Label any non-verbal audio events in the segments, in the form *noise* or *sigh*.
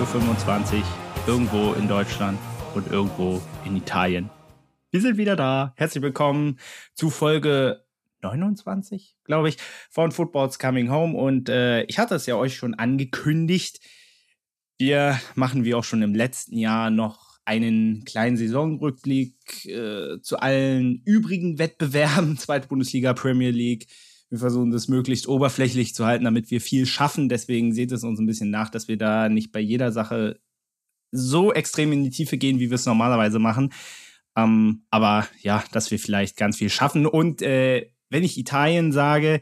Heute 20.25 Uhr irgendwo in Deutschland und irgendwo in Italien. Wir sind wieder da. Herzlich willkommen zu Folge 29, glaube ich, von Football's Coming Home. Und äh, ich hatte es ja euch schon angekündigt. Wir machen wie auch schon im letzten Jahr noch einen kleinen Saisonrückblick äh, zu allen übrigen Wettbewerben, *laughs* Zweite Bundesliga, Premier League. Wir versuchen das möglichst oberflächlich zu halten, damit wir viel schaffen. Deswegen seht es uns ein bisschen nach, dass wir da nicht bei jeder Sache so extrem in die Tiefe gehen, wie wir es normalerweise machen. Ähm, aber ja, dass wir vielleicht ganz viel schaffen. Und äh, wenn ich Italien sage,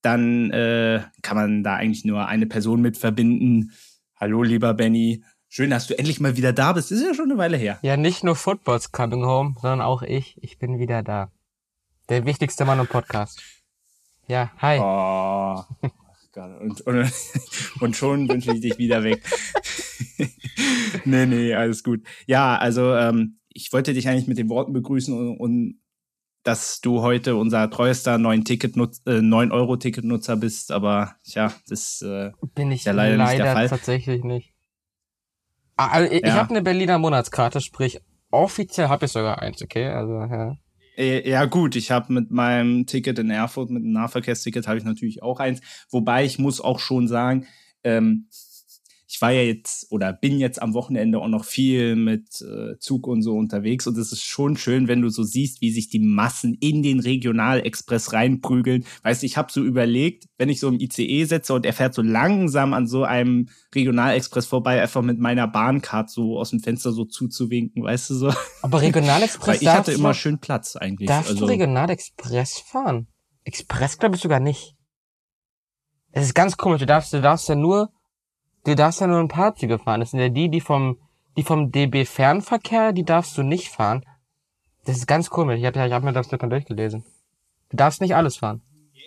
dann äh, kann man da eigentlich nur eine Person mit verbinden. Hallo, lieber Benny. Schön, dass du endlich mal wieder da bist. Das ist ja schon eine Weile her. Ja, nicht nur Football's Coming Home, sondern auch ich. Ich bin wieder da. Der wichtigste Mann im Podcast. Ja, hi. Oh. Und, und, *laughs* und schon wünsche ich dich wieder weg. *laughs* nee, nee, alles gut. Ja, also ähm, ich wollte dich eigentlich mit den Worten begrüßen und, und dass du heute unser treuester 9 Ticket äh, 9 Euro Ticketnutzer bist, aber ja, das äh, bin ich ja leider, leider nicht der Fall. tatsächlich nicht. Ah, also ich, ja. ich habe eine Berliner Monatskarte, sprich offiziell habe ich sogar eins, okay? Also ja. Äh, ja gut, ich habe mit meinem Ticket in Erfurt, mit dem Nahverkehrsticket, habe ich natürlich auch eins. Wobei ich muss auch schon sagen, ähm, ich war ja jetzt oder bin jetzt am Wochenende auch noch viel mit äh, Zug und so unterwegs und es ist schon schön, wenn du so siehst, wie sich die Massen in den Regionalexpress reinprügeln. Weißt du, ich habe so überlegt, wenn ich so im ICE sitze und er fährt so langsam an so einem Regionalexpress vorbei, einfach mit meiner Bahncard so aus dem Fenster so zuzuwinken, weißt du so. Aber Regionalexpress *laughs* ich hatte immer schön Platz eigentlich. Darfst also, du Regionalexpress fahren? Express glaube ich sogar nicht. Es ist ganz komisch, du darfst, du darfst ja nur Du darfst ja nur ein paar Züge fahren. Das sind ja die, die vom, die vom DB Fernverkehr, die darfst du nicht fahren. Das ist ganz komisch. Ich habe ich hab mir das dann durchgelesen. Du darfst nicht alles fahren.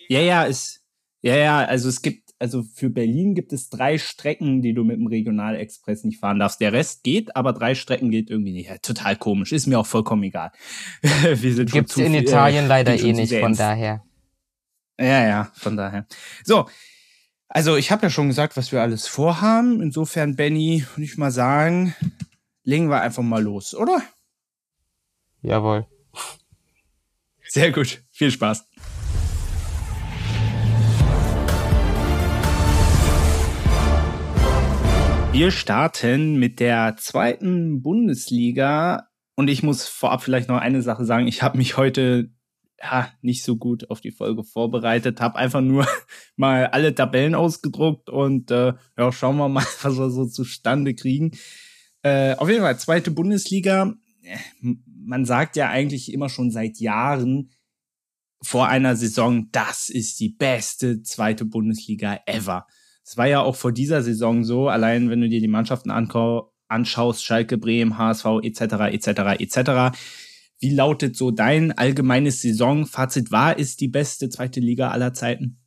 Ja, ja, ist, ja, ja, also es gibt, also für Berlin gibt es drei Strecken, die du mit dem Regionalexpress nicht fahren darfst. Der Rest geht, aber drei Strecken geht irgendwie nicht. Ja, total komisch. Ist mir auch vollkommen egal. *laughs* Wir sind Gibt's in viel, Italien äh, leider eh nicht, von daher. Ja, ja, von daher. So, also ich habe ja schon gesagt, was wir alles vorhaben. Insofern, Benny, würde ich mal sagen, legen wir einfach mal los, oder? Jawohl. Sehr gut. Viel Spaß. Wir starten mit der zweiten Bundesliga. Und ich muss vorab vielleicht noch eine Sache sagen. Ich habe mich heute ja, nicht so gut auf die Folge vorbereitet, habe einfach nur *laughs* mal alle Tabellen ausgedruckt und äh, ja, schauen wir mal, *laughs* was wir so zustande kriegen. Äh, auf jeden Fall, zweite Bundesliga. Man sagt ja eigentlich immer schon seit Jahren vor einer Saison, das ist die beste zweite Bundesliga ever. Es war ja auch vor dieser Saison so, allein wenn du dir die Mannschaften anschaust, Schalke, Bremen, HSV etc. etc. etc wie lautet so dein allgemeines Saisonfazit? War es die beste zweite Liga aller Zeiten?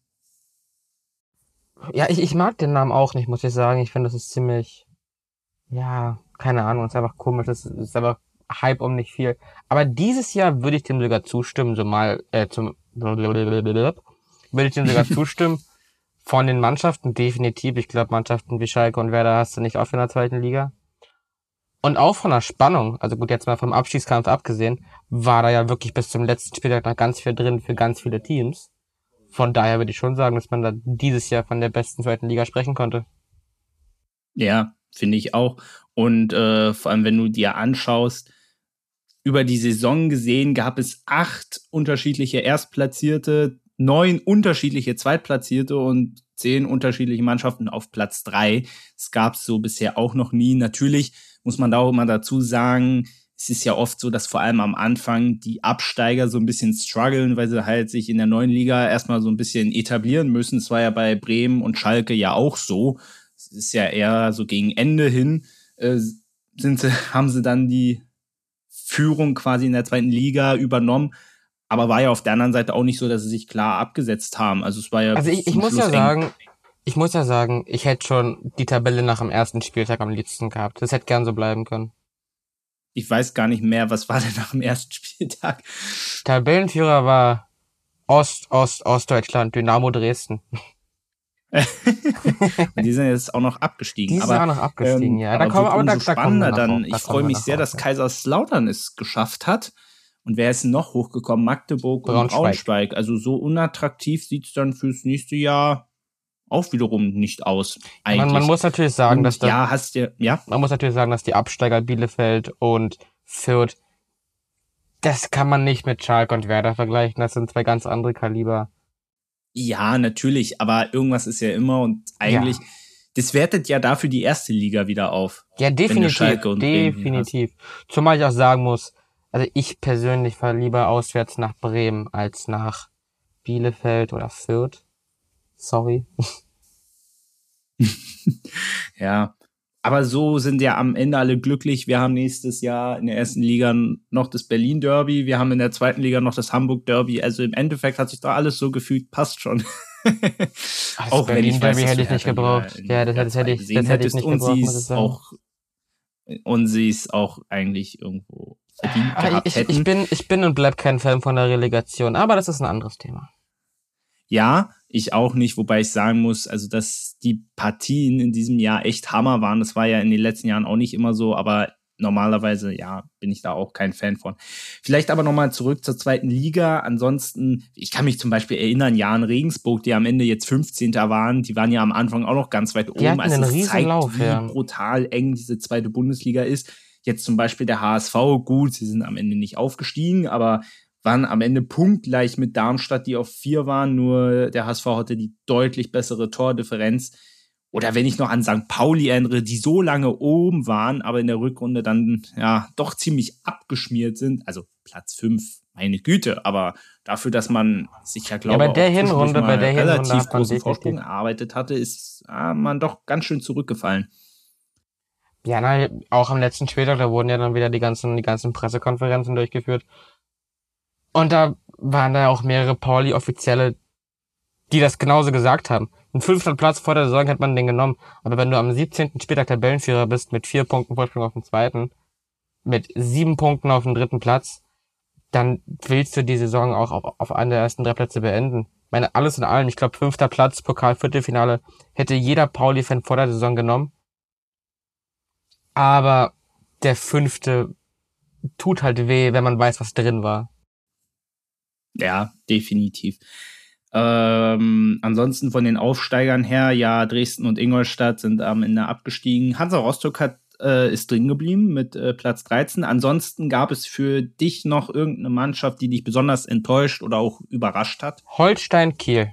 Ja, ich, ich mag den Namen auch nicht, muss ich sagen. Ich finde, das ist ziemlich, ja, keine Ahnung, ist einfach komisch. Das ist einfach Hype um nicht viel. Aber dieses Jahr würde ich dem sogar zustimmen, so mal, äh, zum, würde ich dem sogar *laughs* zustimmen. Von den Mannschaften definitiv. Ich glaube, Mannschaften wie Schalke und Werder hast du nicht oft in der zweiten Liga. Und auch von der Spannung, also gut, jetzt mal vom Abstiegskampf abgesehen, war da ja wirklich bis zum letzten Spieltag noch ganz viel drin für ganz viele Teams. Von daher würde ich schon sagen, dass man da dieses Jahr von der besten zweiten Liga sprechen konnte. Ja, finde ich auch. Und äh, vor allem, wenn du dir anschaust, über die Saison gesehen gab es acht unterschiedliche Erstplatzierte, neun unterschiedliche Zweitplatzierte und zehn unterschiedliche Mannschaften auf Platz drei. Es gab es so bisher auch noch nie. Natürlich muss man da auch immer dazu sagen, es ist ja oft so, dass vor allem am Anfang die Absteiger so ein bisschen strugglen, weil sie halt sich in der neuen Liga erstmal so ein bisschen etablieren müssen. Es war ja bei Bremen und Schalke ja auch so. Es ist ja eher so gegen Ende hin, äh, sind sie, *laughs* haben sie dann die Führung quasi in der zweiten Liga übernommen. Aber war ja auf der anderen Seite auch nicht so, dass sie sich klar abgesetzt haben. Also es war ja. Also ich, ich muss Schluss ja sagen, ich muss ja sagen, ich hätte schon die Tabelle nach dem ersten Spieltag am liebsten gehabt. Das hätte gern so bleiben können. Ich weiß gar nicht mehr, was war denn *laughs* nach dem ersten Spieltag? Tabellenführer war Ost, Ost, Ostdeutschland, Dynamo Dresden. *laughs* die sind jetzt auch noch abgestiegen. Die sind auch noch abgestiegen, ähm, ja. Aber Da kommen, wird aber da, umso da spannender noch dann. drauf, Ich freue mich sehr, drauf, dass ja. Kaiserslautern es geschafft hat. Und wer ist noch hochgekommen? Magdeburg und Braunschweig. Braunschweig. Also so unattraktiv sieht's dann fürs nächste Jahr auch wiederum nicht aus. Eigentlich. Man, man muss natürlich sagen, Und dass da, ja, hast du, ja, man muss natürlich sagen, dass die Absteiger Bielefeld und Fürth, das kann man nicht mit Schalke und Werder vergleichen. Das sind zwei ganz andere Kaliber. ja, natürlich, aber irgendwas ist ja immer und eigentlich, das wertet ja dafür die erste Liga wieder auf. Ja, definitiv. Definitiv. Zumal ich auch sagen muss, also ich persönlich fahre lieber auswärts nach Bremen als nach Bielefeld oder Fürth. Sorry. *laughs* Ja. Aber so sind ja am Ende alle glücklich. Wir haben nächstes Jahr in der ersten Liga noch das Berlin Derby. Wir haben in der zweiten Liga noch das Hamburg Derby. Also im Endeffekt hat sich da alles so gefügt, passt schon. *laughs* Das Auch wenn ich Berlin-Derby weiß, hätte ich nicht gebraucht. Ja, das, das hätte ich, das hätte ich nicht und gebraucht, und sie ist auch eigentlich irgendwo verdient gehabt ich, hätten. ich, bin, ich bin und bleib kein Fan von der Relegation, aber das ist ein anderes Thema. Ja, ich auch nicht, wobei ich sagen muss, also dass die Partien in diesem Jahr echt Hammer waren. Das war ja in den letzten Jahren auch nicht immer so, aber normalerweise, ja, bin ich da auch kein Fan von. Vielleicht aber nochmal zurück zur zweiten Liga. Ansonsten, ich kann mich zum Beispiel erinnern, Jan Regensburg, die am Ende jetzt 15. waren, die waren ja am Anfang auch noch ganz weit oben. hatten Also einen es zeigt, Lauf, wie ja. brutal eng diese zweite Bundesliga ist. Jetzt zum Beispiel der HSV, gut, sie sind am Ende nicht aufgestiegen, aber waren am Ende punktgleich mit Darmstadt, die auf vier waren, nur der HSV hatte die deutlich bessere Tordifferenz. Oder wenn ich noch an St. Pauli erinnere, die so lange oben waren, aber in der Rückrunde dann ja doch ziemlich abgeschmiert sind. Also Platz fünf, meine Güte, aber dafür, dass man sich ja, glaube bei ich, der Hinrunde- bei der Hinrunde relativ hat man großen Vorsprung erarbeitet hatte, ist ah, man doch ganz schön zurückgefallen. Ja, na, auch am letzten Spieltag, da wurden ja dann wieder die ganzen, die ganzen Pressekonferenzen durchgeführt. Und da waren da auch mehrere Pauli-Offizielle, die das genauso gesagt haben. Einen fünften Platz vor der Saison hätte man den genommen. Aber wenn du am 17. Spieltag Tabellenführer bist, mit vier Punkten Vorsprung auf den zweiten, mit sieben Punkten auf dem dritten Platz, dann willst du die Saison auch auf, auf einen der ersten drei Plätze beenden. Ich meine, alles in allem, ich glaube, fünfter Platz, Pokal, Viertelfinale, hätte jeder Pauli-Fan vor der Saison genommen. Aber der fünfte tut halt weh, wenn man weiß, was drin war. Ja, definitiv. Ähm, ansonsten von den Aufsteigern her, ja, Dresden und Ingolstadt sind am Ende abgestiegen. Hansa Rostock hat, äh, ist drin geblieben mit äh, Platz 13. Ansonsten gab es für dich noch irgendeine Mannschaft, die dich besonders enttäuscht oder auch überrascht hat? Holstein Kiel.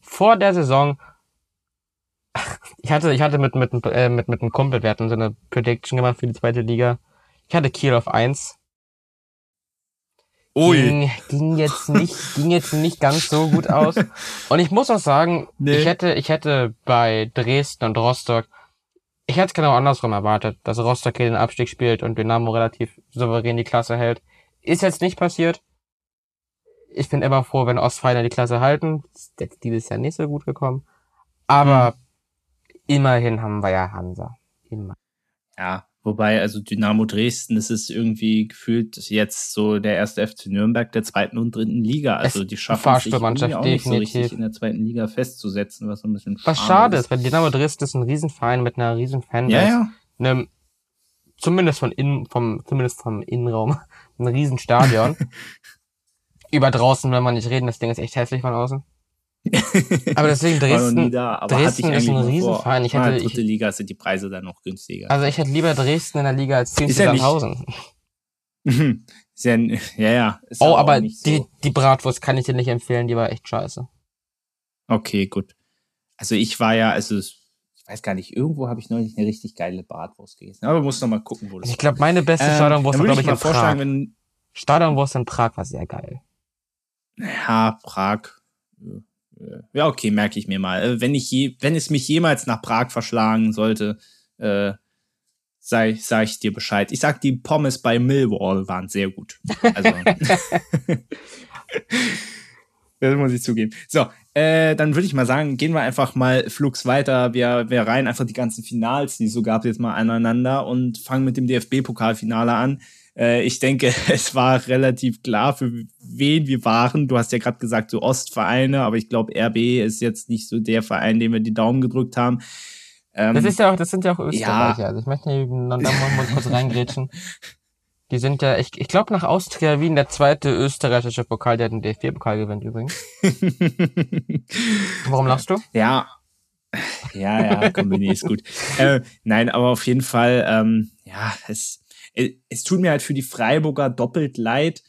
Vor der Saison, ich hatte, ich hatte mit, mit, äh, mit, mit einem Kumpel, wir hatten so eine Prediction gemacht für die zweite Liga. Ich hatte Kiel auf eins. Ging, ging jetzt nicht, *laughs* ging jetzt nicht ganz so gut aus. Und ich muss auch sagen, Nee. ich hätte, ich hätte bei Dresden und Rostock, ich hätte es genau andersrum erwartet, dass Rostock hier den Abstieg spielt und Dynamo relativ souverän die Klasse hält. Ist jetzt nicht passiert. Ich bin immer froh, wenn Ostfeiner die Klasse halten. Ist jetzt dieses Jahr nicht so gut gekommen. Aber immerhin haben wir ja Hansa. Immer. Ja, wobei, also Dynamo Dresden, das ist irgendwie gefühlt jetzt so der erste FC Nürnberg der zweiten und dritten Liga. Also die schaffen es sich auch nicht so richtig in der zweiten Liga festzusetzen, was so ein bisschen Was schade ist, weil Dynamo Dresden ist ein Riesenverein mit einer riesen Fanbase. Ja, ja. einem, zumindest von innen, vom, zumindest vom Innenraum, *laughs* ein Riesenstadion. *laughs* Über draußen will man nicht reden, das Ding ist echt hässlich von außen. Aber deswegen *laughs* Dresden, da, aber Dresden ist ein. Riesenverein. Ich Ah, hätte- dritte Liga sind die Preise dann noch günstiger. also ich hätte lieber Dresden in der Liga als Team ja Sandhausen. *laughs* ja, ja, ja. Ist Oh, aber nicht die, so. die Bratwurst kann ich dir nicht empfehlen, die war echt scheiße. Okay, gut. Also ich war ja, also ich weiß gar nicht, irgendwo habe ich neulich eine richtig geile Bratwurst gegessen. Aber muss noch mal gucken, wo das Also ich glaube, meine beste Ähm, Stadionwurst war, glaube ich, mal in Prag. wenn Stadionwurst in Prag war sehr geil. Ja, Prag. Ja, okay, merke ich mir mal. Äh, Wenn ich je, wenn es mich jemals nach Prag verschlagen sollte, äh, sei, sag ich dir Bescheid. Ich sag, die Pommes bei Millwall waren sehr gut. Also, *laughs* das muss ich zugeben. So, äh, dann würde ich mal sagen, gehen wir einfach mal flugs weiter. Wir, wir reihen einfach die ganzen Finals, die es so gab, jetzt mal aneinander und fangen mit dem DFB-Pokalfinale an. Äh, ich denke, *laughs* es war relativ klar, für wen wir waren. Du hast ja gerade gesagt, so Ostvereine, aber ich glaube, RB ist jetzt nicht so der Verein, dem wir die Daumen gedrückt haben. Ähm, das ist ja auch, das sind ja auch Österreicher. Ja. Also ich möchte hier noch mal kurz reingrätschen. Die sind ja, ich, ich glaube nach Austria Wien der zweite österreichische Pokal, der den DFB-Pokal gewinnt übrigens. *laughs* Warum lachst du? Ja. Ja, ja, Kombini ist gut. Äh, nein, aber auf jeden Fall, ähm, ja, es, es tut mir halt für die Freiburger doppelt leid.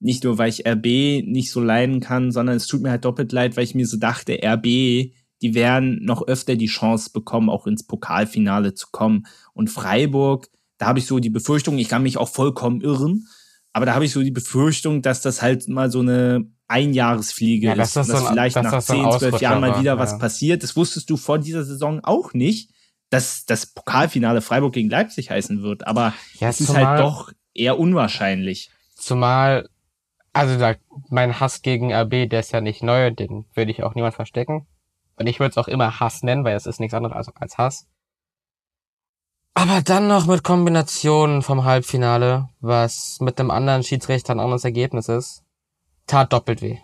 Nicht nur, weil ich RB nicht so leiden kann, sondern es tut mir halt doppelt leid, weil ich mir so dachte, RB, die werden noch öfter die Chance bekommen, auch ins Pokalfinale zu kommen. Und Freiburg, da habe ich so die Befürchtung, ich kann mich auch vollkommen irren, aber da habe ich so die Befürchtung, dass das halt mal so eine Einjahresfliege ja, ist, dass so ein, vielleicht nach das 10, 12 Jahren mal wieder ja. was passiert. Das wusstest du vor dieser Saison auch nicht, dass das Pokalfinale Freiburg gegen Leipzig heißen wird, aber ja, es ist halt doch eher unwahrscheinlich. Zumal, also da, mein Hass gegen RB, der ist ja nicht neu, den würde ich auch niemand verstecken. Und ich würde es auch immer Hass nennen, weil es ist nichts anderes als, als Hass. Aber dann noch mit Kombinationen vom Halbfinale, was mit einem anderen Schiedsrichter ein anderes Ergebnis ist, tat doppelt weh.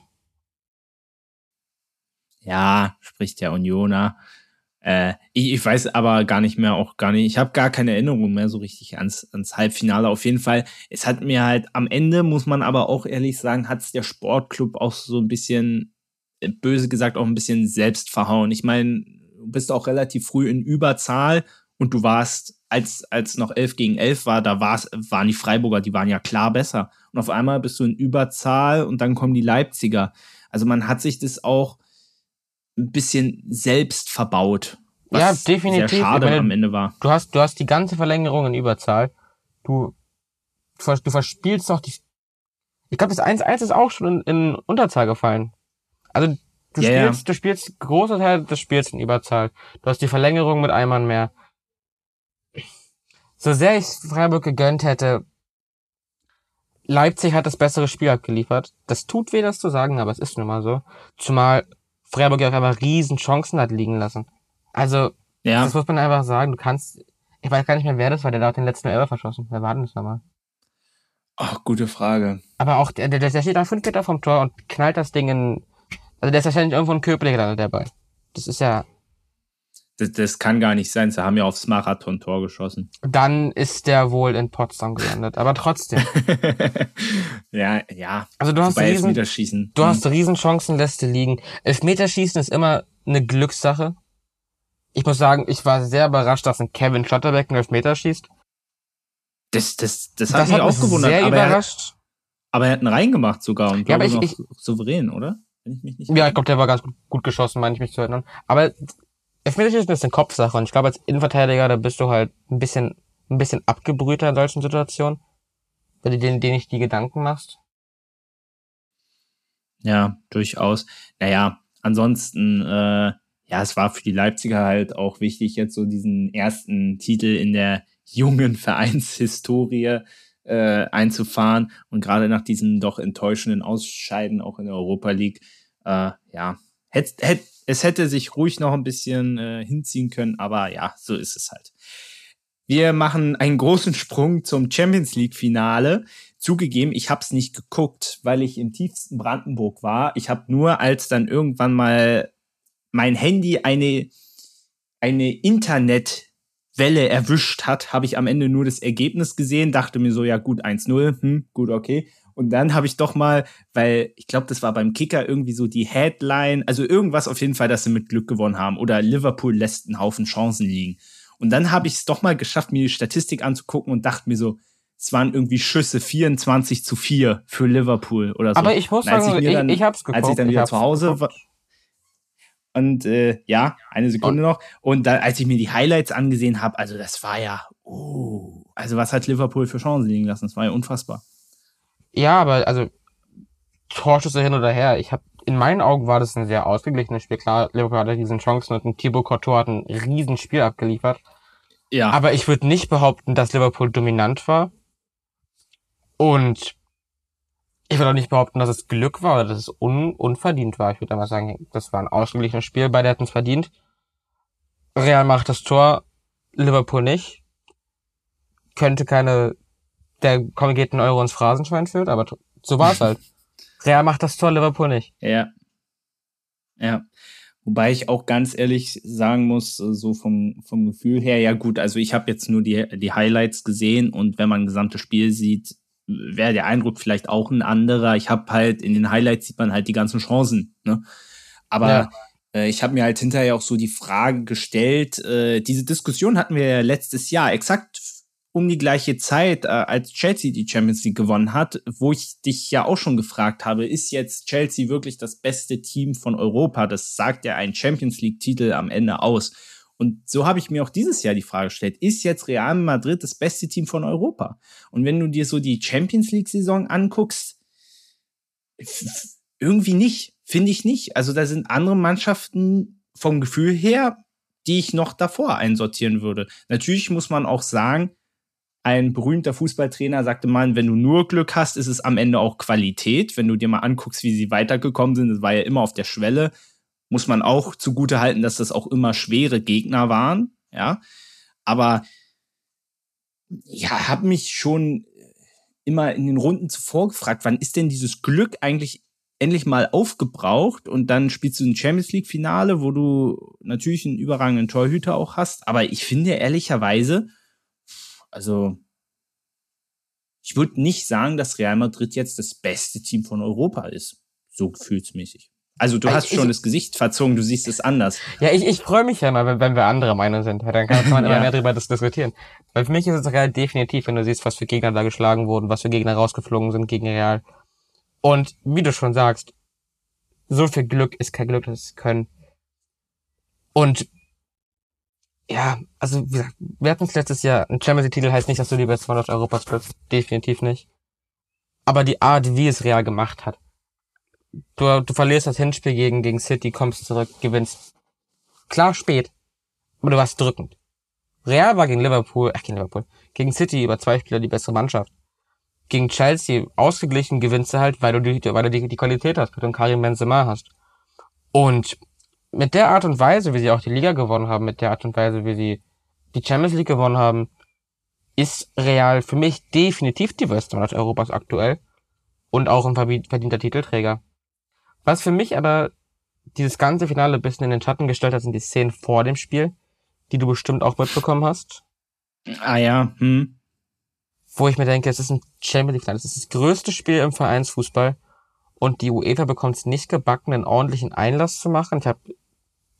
Ja, spricht der Unioner. Äh, ich, ich weiß aber gar nicht mehr, auch gar nicht, ich habe gar keine Erinnerung mehr so richtig ans, ans Halbfinale. Auf jeden Fall, es hat mir halt am Ende, muss man aber auch ehrlich sagen, hat es der Sportclub auch so ein bisschen, äh, böse gesagt, auch ein bisschen selbst verhauen. Ich meine, du bist auch relativ früh in Überzahl und du warst als, als noch 11 gegen 11 war, da war's, waren die Freiburger, die waren ja klar besser. Und auf einmal bist du in Überzahl und dann kommen die Leipziger. Also man hat sich das auch ein bisschen selbst verbaut. Was ja, definitiv. Sehr schade meine, am Ende war. Du hast, du hast die ganze Verlängerung in Überzahl. Du, du verspielst doch die. Ich glaube, das 1-1 ist auch schon in, in Unterzahl gefallen. Also du ja, spielst, ja. du spielst große Teil des Spiels in Überzahl. Du hast die Verlängerung mit einem Mann mehr so sehr ich Freiburg gegönnt hätte, Leipzig hat das bessere Spiel abgeliefert. Das tut weh, das zu sagen, aber es ist nun mal so. Zumal Freiburg ja auch einfach riesen Chancen hat liegen lassen. Also, ja. das muss man einfach sagen. Du kannst, ich weiß gar nicht mehr, wer das war, der da den letzten Elfer verschossen. Wer war denn das nochmal? Ach, gute Frage. Aber auch, der, der, der steht da fünf Meter vom Tor und knallt das Ding in, also der ist wahrscheinlich irgendwo ein Köpel gelandet dabei. Das ist ja, das, das kann gar nicht sein. Sie haben ja aufs Marathon-Tor geschossen. Dann ist der wohl in Potsdam gelandet, aber trotzdem. *laughs* ja, ja. Also du hast riesen, du hm. hast Riesenchancen, lässt liegen. Elfmeterschießen ist immer eine Glückssache. Ich muss sagen, ich war sehr überrascht, dass ein Kevin Schotterbeck einen Elfmeter schießt. Das, das, das hat das mich hat auch gewundert. Sehr aber überrascht. Er aber er hat einen reingemacht sogar und ja, aber ich, noch ich, souverän, oder? Wenn ich mich nicht ja, ich glaube, der war ganz gut, gut geschossen, meine ich mich zu erinnern. Aber Elfmeterschießen ist eine Kopfsache und ich glaube, als Innenverteidiger, da bist du halt ein bisschen, ein bisschen abgebrühter in solchen Situationen, wenn du dir nicht die Gedanken machst. Ja, durchaus. Naja, ansonsten, äh, ja, es war für die Leipziger halt auch wichtig, jetzt so diesen ersten Titel in der jungen Vereinshistorie äh, einzufahren und gerade nach diesem doch enttäuschenden Ausscheiden auch in der Europa League, äh, ja, hätte hätt, es hätte sich ruhig noch ein bisschen äh, hinziehen können, aber ja, so ist es halt. Wir machen einen großen Sprung zum Champions League Finale. Zugegeben, ich habe es nicht geguckt, weil ich im tiefsten Brandenburg war. Ich habe nur, als dann irgendwann mal mein Handy eine eine Internetwelle erwischt hat, habe ich am Ende nur das Ergebnis gesehen, dachte mir so, ja gut, 1-0, hm, gut, okay. Und dann habe ich doch mal, weil ich glaube, das war beim Kicker irgendwie so die Headline, also irgendwas auf jeden Fall, dass sie mit Glück gewonnen haben oder Liverpool lässt einen Haufen Chancen liegen. Und dann habe ich es doch mal geschafft, mir die Statistik anzugucken und dachte mir so, es waren irgendwie Schüsse 24 zu 4 für Liverpool oder so. Aber ich muss sagen, ich, dann, ich, ich hab's geguckt. Als ich dann wieder zu Hause geguckt. war. Und äh, ja, eine Sekunde und? noch. Und dann, als ich mir die Highlights angesehen habe, also das war ja, oh, also was hat Liverpool für Chancen liegen lassen? Das war ja unfassbar. Ja, aber also Torschüsse hin oder her. Ich habe in meinen Augen war das ein sehr ausgeglichenes Spiel. Klar, Liverpool hatte diesen Chancen und ein Thibaut Courtois hat ein Riesenspiel abgeliefert. Ja. Aber ich würde nicht behaupten, dass Liverpool dominant war. Und ich würde auch nicht behaupten, dass es Glück war oder dass es un unverdient war. Ich würde einmal sagen, das war ein ausgeglichenes Spiel, beide hätten es verdient. Real macht das Tor, Liverpool nicht. Könnte keine der korrigierten Euro ins Phrasenschwein führt, aber so war's halt. *laughs* Real macht das Tor, Liverpool nicht. Ja. Ja. Wobei ich auch ganz ehrlich sagen muss, äh, so vom, vom Gefühl her, ja gut, also ich habe jetzt nur die, die Highlights gesehen und wenn man ein gesamtes Spiel sieht, wäre der Eindruck vielleicht auch ein anderer. Ich habe halt in den Highlights sieht man halt die ganzen Chancen. Ne? Aber ja. äh, ich habe mir halt hinterher auch so die Frage gestellt, äh, diese Diskussion hatten wir ja letztes Jahr exakt um die gleiche Zeit, äh, als Chelsea die Champions League gewonnen hat, wo ich dich ja auch schon gefragt habe, ist jetzt Chelsea wirklich das beste Team von Europa? Das sagt ja ein Champions League-Titel am Ende aus. Und so habe ich mir auch dieses Jahr die Frage gestellt, ist jetzt Real Madrid das beste Team von Europa? Und wenn du dir so die Champions League-Saison anguckst, irgendwie nicht, finde ich nicht. Also da sind andere Mannschaften vom Gefühl her, die ich noch davor einsortieren würde. Natürlich muss man auch sagen, ein berühmter Fußballtrainer sagte mal, wenn du nur Glück hast, ist es am Ende auch Qualität. Wenn du dir mal anguckst, wie sie weitergekommen sind, das war ja immer auf der Schwelle, muss man auch zugute halten, dass das auch immer schwere Gegner waren, ja. Aber ja, habe mich schon immer in den Runden zuvor gefragt, wann ist denn dieses Glück eigentlich endlich mal aufgebraucht und dann spielst du ein Champions League Finale, wo du natürlich einen überragenden Torhüter auch hast, aber ich finde ehrlicherweise, also ich würde nicht sagen, dass Real Madrid jetzt das beste Team von Europa ist. So gefühlsmäßig. Also du hast ich, schon das Gesicht verzogen, du siehst es anders. Ja, ich, ich freue mich ja mal, wenn, wenn wir andere Meinung sind. Dann kann man *laughs* immer ja. mehr darüber diskutieren. Weil für mich ist es Real definitiv, wenn du siehst, was für Gegner da geschlagen wurden, was für Gegner rausgeflogen sind gegen Real. Und wie du schon sagst, so viel Glück ist kein Glück, das Können. Und ja, also wie gesagt, wir hatten es letztes Jahr. Ein Champions League-Titel heißt nicht, dass du die beste Mannschaft Europas bist. Definitiv nicht. Aber die Art, wie es Real gemacht hat. Du, du verlierst das Hinspiel gegen, gegen City, kommst zurück, gewinnst. Klar spät, aber du warst drückend. Real war gegen Liverpool, äh, gegen Liverpool, gegen City über zwei Spieler die bessere Mannschaft. Gegen Chelsea ausgeglichen gewinnst du halt, weil du die, weil du die, die Qualität hast, weil du einen Karim Benzema hast. Und mit der Art und Weise, wie sie auch die Liga gewonnen haben, mit der Art und Weise, wie sie die Champions League gewonnen haben, ist Real für mich definitiv die beste Mannschaft Europas aktuell und auch ein verdienter Titelträger. Was für mich aber dieses ganze Finale ein bisschen in den Schatten gestellt hat, sind die Szenen vor dem Spiel, die du bestimmt auch mitbekommen hast. Ah ja, hm. Wo ich mir denke, es ist ein Champions League Finale, es ist das größte Spiel im Vereinsfußball und die UEFA bekommt es nicht gebacken, einen ordentlichen Einlass zu machen. Ich habe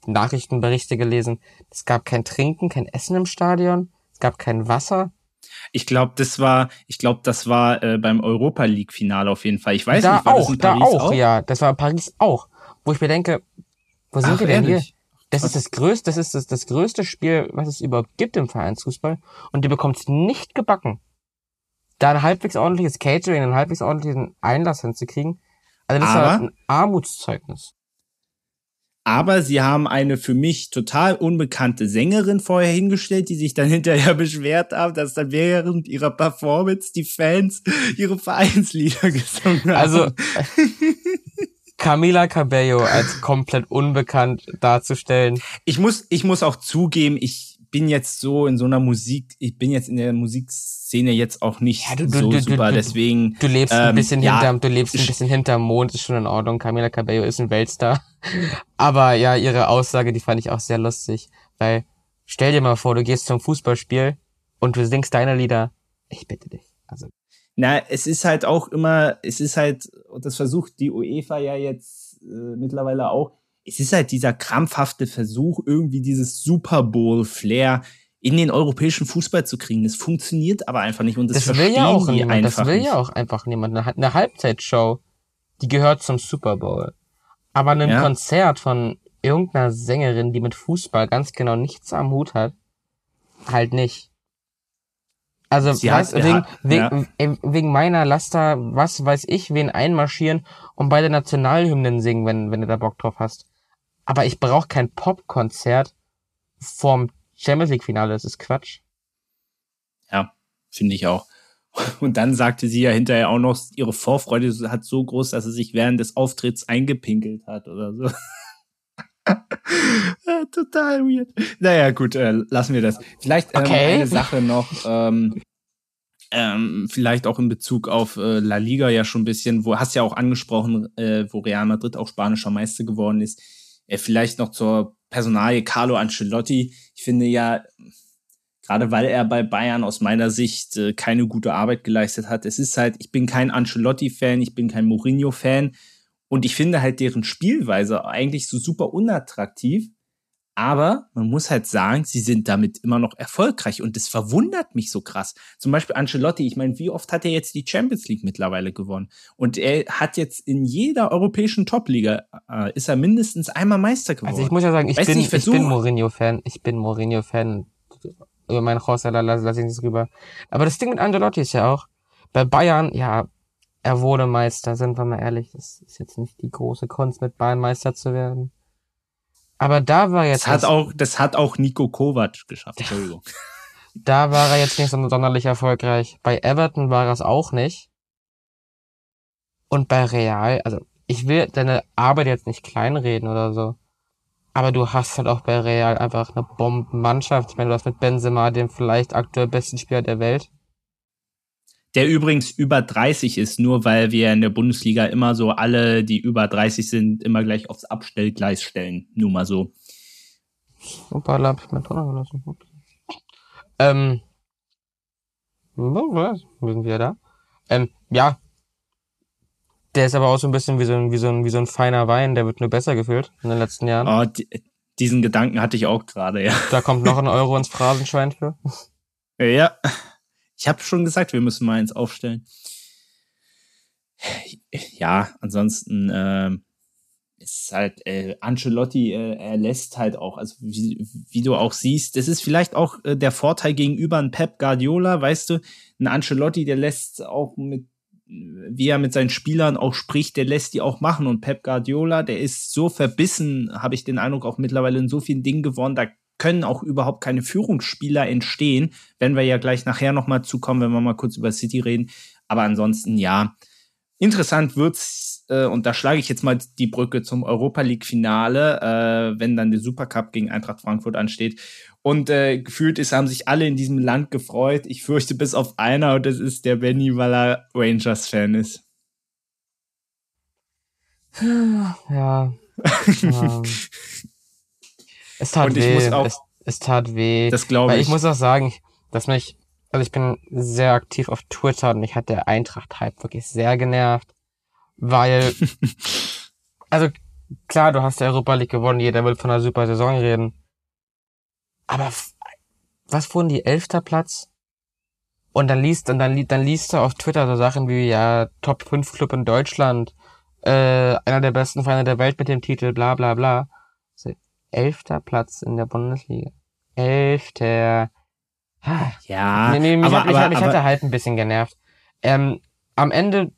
Nachrichtenberichte gelesen, es gab kein Trinken, kein Essen im Stadion, es gab kein Wasser. Ich glaube, das war, ich glaube, das war äh, beim Europa League Finale auf jeden Fall. Ich weiß da nicht, war auch, das in Paris da auch, auch, ja, das war Paris auch, wo ich mir denke, wo sind Ach, wir denn ehrlich? hier? Das ist das größte, das ist das, das größte Spiel, was es überhaupt gibt im Vereinsfußball und die bekommt es nicht gebacken, da ein halbwegs ordentliches Catering, einen halbwegs ordentlichen Einlass hinzukriegen. Also das Aber, ist ein Armutszeugnis aber sie haben eine für mich total unbekannte Sängerin vorher hingestellt, die sich dann *laughs* hinterher beschwert haben, dass dann während ihrer Performance die Fans ihre Vereinslieder *laughs* gesungen haben. Also *laughs* Camila Cabello als komplett unbekannt darzustellen. Ich muss, ich muss auch zugeben, ich bin jetzt so in so einer Musik, ich bin jetzt in der Musikszene jetzt auch nicht ja, du, so du, super, du, deswegen. Du lebst ähm, ein bisschen ja, hinterm, du lebst ein bisschen hinterm Mond, ist schon in Ordnung. Camila Cabello ist ein Weltstar. *laughs* Aber ja, ihre Aussage, die fand ich auch sehr lustig, weil stell dir mal vor, du gehst zum Fußballspiel und du singst deine Lieder. Ich bitte dich. Also. Na, es ist halt auch immer, es ist halt, und das versucht die UEFA ja jetzt äh, mittlerweile auch, es ist halt dieser krampfhafte Versuch, irgendwie dieses Super Bowl-Flair in den europäischen Fußball zu kriegen. Das funktioniert aber einfach nicht und das, das will ja auch niemand. Das will nicht. ja auch einfach niemand. Eine, eine Halbzeitshow, die gehört zum Super Bowl. Aber ein ja. Konzert von irgendeiner Sängerin, die mit Fußball ganz genau nichts am Hut hat, halt nicht. Also was, hat, wegen, ja, wegen, wegen meiner Laster, was weiß ich, wen einmarschieren und beide Nationalhymnen singen, wenn, wenn du da Bock drauf hast. Aber ich brauche kein Popkonzert vorm Champions League Finale. Das ist Quatsch. Ja, finde ich auch. *laughs* Und dann sagte sie ja hinterher auch noch, ihre Vorfreude hat so groß, dass sie sich während des Auftritts eingepinkelt hat oder so. *laughs* ja, total weird. Naja, gut, äh, lassen wir das. Vielleicht ähm, okay. eine Sache noch. Ähm, ähm, vielleicht auch in Bezug auf äh, La Liga ja schon ein bisschen, wo hast ja auch angesprochen, äh, wo Real Madrid auch spanischer Meister geworden ist. Äh, vielleicht noch zur Personalie Carlo Ancelotti. Ich finde ja, gerade weil er bei Bayern aus meiner Sicht äh, keine gute Arbeit geleistet hat, es ist halt, ich bin kein Ancelotti-Fan, ich bin kein Mourinho-Fan und ich finde halt deren Spielweise eigentlich so super unattraktiv. Aber man muss halt sagen, sie sind damit immer noch erfolgreich und das verwundert mich so krass. Zum Beispiel Ancelotti, ich meine, wie oft hat er jetzt die Champions League mittlerweile gewonnen? Und er hat jetzt in jeder europäischen Topliga, äh, ist er mindestens einmal Meister geworden. Also ich muss ja sagen, ich, bin, nicht, ich bin Mourinho-Fan. Ich bin Mourinho-Fan. Über meinen José lasse lass ich nichts rüber. Aber das Ding mit Ancelotti ist ja auch, bei Bayern, ja, er wurde Meister, sind wir mal ehrlich. Das ist jetzt nicht die große Kunst, mit Bayern Meister zu werden. Aber da war jetzt. Das hat auch, das hat auch Nico Kovac geschafft. *laughs* Entschuldigung. da war er jetzt nicht so sonderlich erfolgreich. Bei Everton war er es auch nicht. Und bei Real, also ich will deine Arbeit jetzt nicht kleinreden oder so. Aber du hast halt auch bei Real einfach eine Bombenmannschaft. Ich meine, du hast mit Benzema den vielleicht aktuell besten Spieler der Welt der übrigens über 30 ist, nur weil wir in der Bundesliga immer so alle, die über 30 sind, immer gleich aufs Abstellgleis stellen. Nur mal so. Super, hab ich mir gelassen. Ähm, was? Wir sind wieder da. Ähm, ja. Der ist aber auch so ein bisschen wie so ein, wie so ein, wie so ein feiner Wein, der wird nur besser gefüllt in den letzten Jahren. Oh, die, diesen Gedanken hatte ich auch gerade, ja. Da kommt noch ein *laughs* Euro ins Phrasenschwein für. Ja. Ich habe schon gesagt, wir müssen mal eins aufstellen. Ja, ansonsten äh, ist halt äh, Ancelotti, äh, er lässt halt auch, also wie, wie du auch siehst, das ist vielleicht auch äh, der Vorteil gegenüber einem Pep Guardiola, weißt du, ein Ancelotti, der lässt auch mit wie er mit seinen Spielern auch spricht, der lässt die auch machen. Und Pep Guardiola, der ist so verbissen, habe ich den Eindruck, auch mittlerweile in so vielen Dingen geworden, da können auch überhaupt keine Führungsspieler entstehen, wenn wir ja gleich nachher nochmal zukommen, wenn wir mal kurz über City reden. Aber ansonsten, ja, interessant wird's, äh, und da schlage ich jetzt mal die Brücke zum Europa League-Finale, äh, wenn dann der Supercup gegen Eintracht Frankfurt ansteht. Und äh, gefühlt ist, haben sich alle in diesem Land gefreut. Ich fürchte bis auf einer, und das ist der Benny, weil er Rangers-Fan ist. Ja. *laughs* ähm. Es tat weh. Auch, es, es, tat weh. Das glaube ich. ich muss auch sagen, dass mich, also ich bin sehr aktiv auf Twitter und mich hat der Eintracht-Hype wirklich sehr genervt, weil, *laughs* also klar, du hast der Europa League gewonnen, jeder will von einer super Saison reden. Aber was wurden die elfter Platz? Und dann liest, und dann, dann liest du auf Twitter so Sachen wie, ja, Top 5 Club in Deutschland, äh, einer der besten Vereine der Welt mit dem Titel, bla bla bla elfter Platz in der Bundesliga. Elfter. Ja, nee, nee, mich, aber, hat, mich, aber, mich aber, hat er halt ein bisschen genervt. Ähm, am Ende,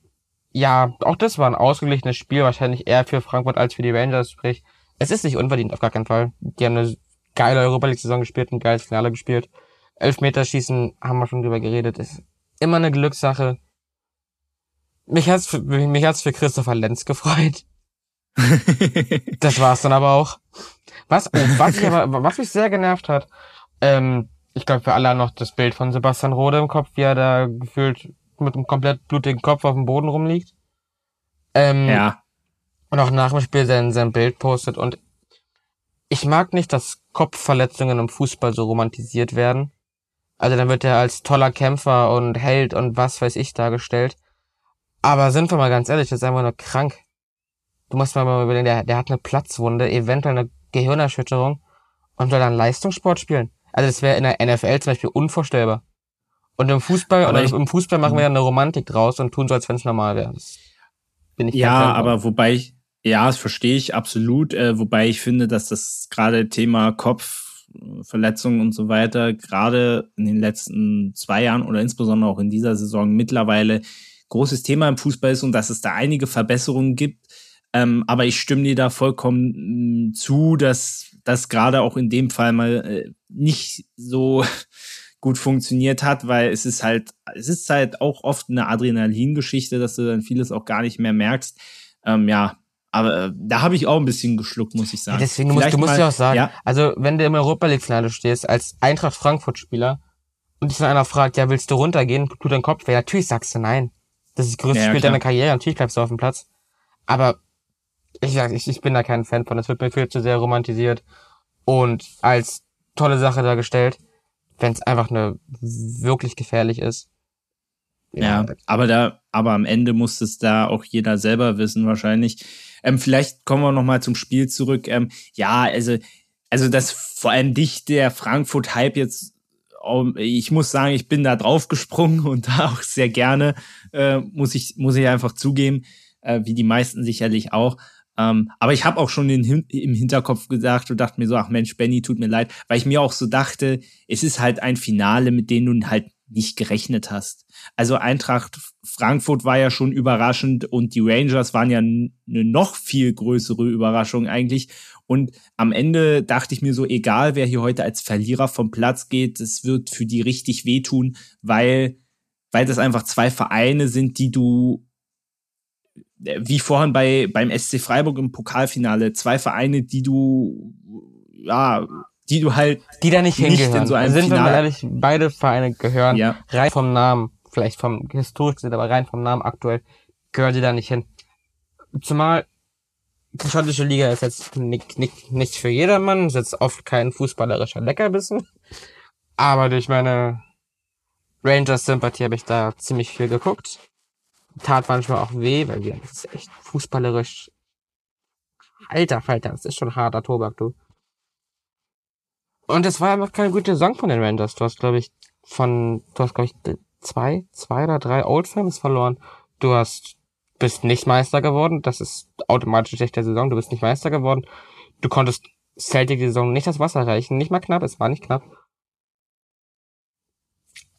ja, auch das war ein ausgeglichenes Spiel, wahrscheinlich eher für Frankfurt als für die Rangers, sprich, es ist nicht unverdient, auf gar keinen Fall. Die haben eine geile Europa League-Saison gespielt, ein geiles Finale gespielt. Elfmeterschießen, haben wir schon drüber geredet, ist immer eine Glückssache. Mich hat's, mich hat's für Christopher Lenz gefreut. *laughs* das war's dann aber auch. Was, oh, was, ich *laughs* aber, was mich sehr genervt hat, ähm, ich glaube, für alle noch das Bild von Sebastian Rode im Kopf, wie er da gefühlt mit einem komplett blutigen Kopf auf dem Boden rumliegt. Ähm, ja. Und auch nach dem Spiel sein, sein Bild postet. Und ich mag nicht, dass Kopfverletzungen im Fußball so romantisiert werden. Also dann wird er als toller Kämpfer und Held und was weiß ich dargestellt. Aber sind wir mal ganz ehrlich, das ist einfach nur krank. Du musst mal überlegen, der, der hat eine Platzwunde, eventuell eine Gehirnerschütterung und soll dann Leistungssport spielen. Also das wäre in der NFL zum Beispiel unvorstellbar. Und im Fußball, aber oder im Fußball machen wir ja eine Romantik draus und tun so, als wenn es normal wäre. Bin ich ja, aber wobei ich, ja, das verstehe ich absolut, äh, wobei ich finde, dass das gerade Thema Kopfverletzungen und so weiter gerade in den letzten zwei Jahren oder insbesondere auch in dieser Saison mittlerweile großes Thema im Fußball ist und dass es da einige Verbesserungen gibt. Ähm, aber ich stimme dir da vollkommen mm, zu, dass das gerade auch in dem Fall mal äh, nicht so *laughs* gut funktioniert hat, weil es ist halt, es ist halt auch oft eine Adrenalingeschichte, dass du dann vieles auch gar nicht mehr merkst. Ähm, ja, aber äh, da habe ich auch ein bisschen geschluckt, muss ich sagen. Ja, deswegen musst du musst ja auch sagen, ja? also wenn du im Europa League Finale stehst als Eintracht Frankfurt Spieler und dich dann einer fragt, ja, willst du runtergehen? Tut dein Kopf weh. Natürlich sagst du nein. Das ist das größte Ja, Spiel klar. deiner Karriere. Natürlich bleibst du auf dem Platz. Aber ich ich, ich bin da kein Fan von. Das wird mir viel zu sehr romantisiert und als tolle Sache dargestellt, wenn es einfach eine wirklich gefährlich ist. Ja, aber da, aber am Ende muss es da auch jeder selber wissen wahrscheinlich. Ähm, vielleicht kommen wir noch mal zum Spiel zurück. Ähm, ja, also, also das vor allem dich der Frankfurt-Hype jetzt. ähm, Ich muss sagen, ich bin da drauf gesprungen und *laughs* da auch sehr gerne äh, muss ich muss ich einfach zugeben, äh, wie die meisten sicherlich auch. Ähm, aber ich habe auch schon in, im Hinterkopf gedacht und dachte mir so, ach Mensch, Benny, tut mir leid, weil ich mir auch so dachte, es ist halt ein Finale, mit dem du halt nicht gerechnet hast. Also Eintracht Frankfurt war ja schon überraschend und die Rangers waren ja eine noch viel größere Überraschung eigentlich. Und am Ende dachte ich mir so, egal wer hier heute als Verlierer vom Platz geht, es wird für die richtig wehtun, weil, weil das einfach zwei Vereine sind, die du wie vorhin bei beim SC Freiburg im Pokalfinale zwei Vereine, die du ja, die du halt die da nicht, nicht hingehören. in so einem Sind wir mal Finale- ehrlich, beide Vereine gehören ja rein vom Namen, vielleicht vom historisch gesehen, aber rein vom Namen aktuell gehören die da nicht hin. Zumal die schottische Liga ist jetzt nicht, nicht, nicht für jedermann, ist jetzt oft kein fußballerischer Leckerbissen. Aber durch meine Rangers-Sympathie habe ich da ziemlich viel geguckt. Tat manchmal auch weh, weil wir, das ist echt fußballerisch. Alter Falter, das ist schon harter Tobak, du. Und es war einfach keine gute Saison von den Rangers. Du hast, glaube ich, von, du hast, glaube ich, zwei, zwei oder drei Old Firms verloren. Du hast, bist nicht Meister geworden. Das ist automatisch eine schlechte Saison. Du bist nicht Meister geworden. Du konntest Celtic die Saison nicht das Wasser reichen. Nicht mal knapp. Es war nicht knapp.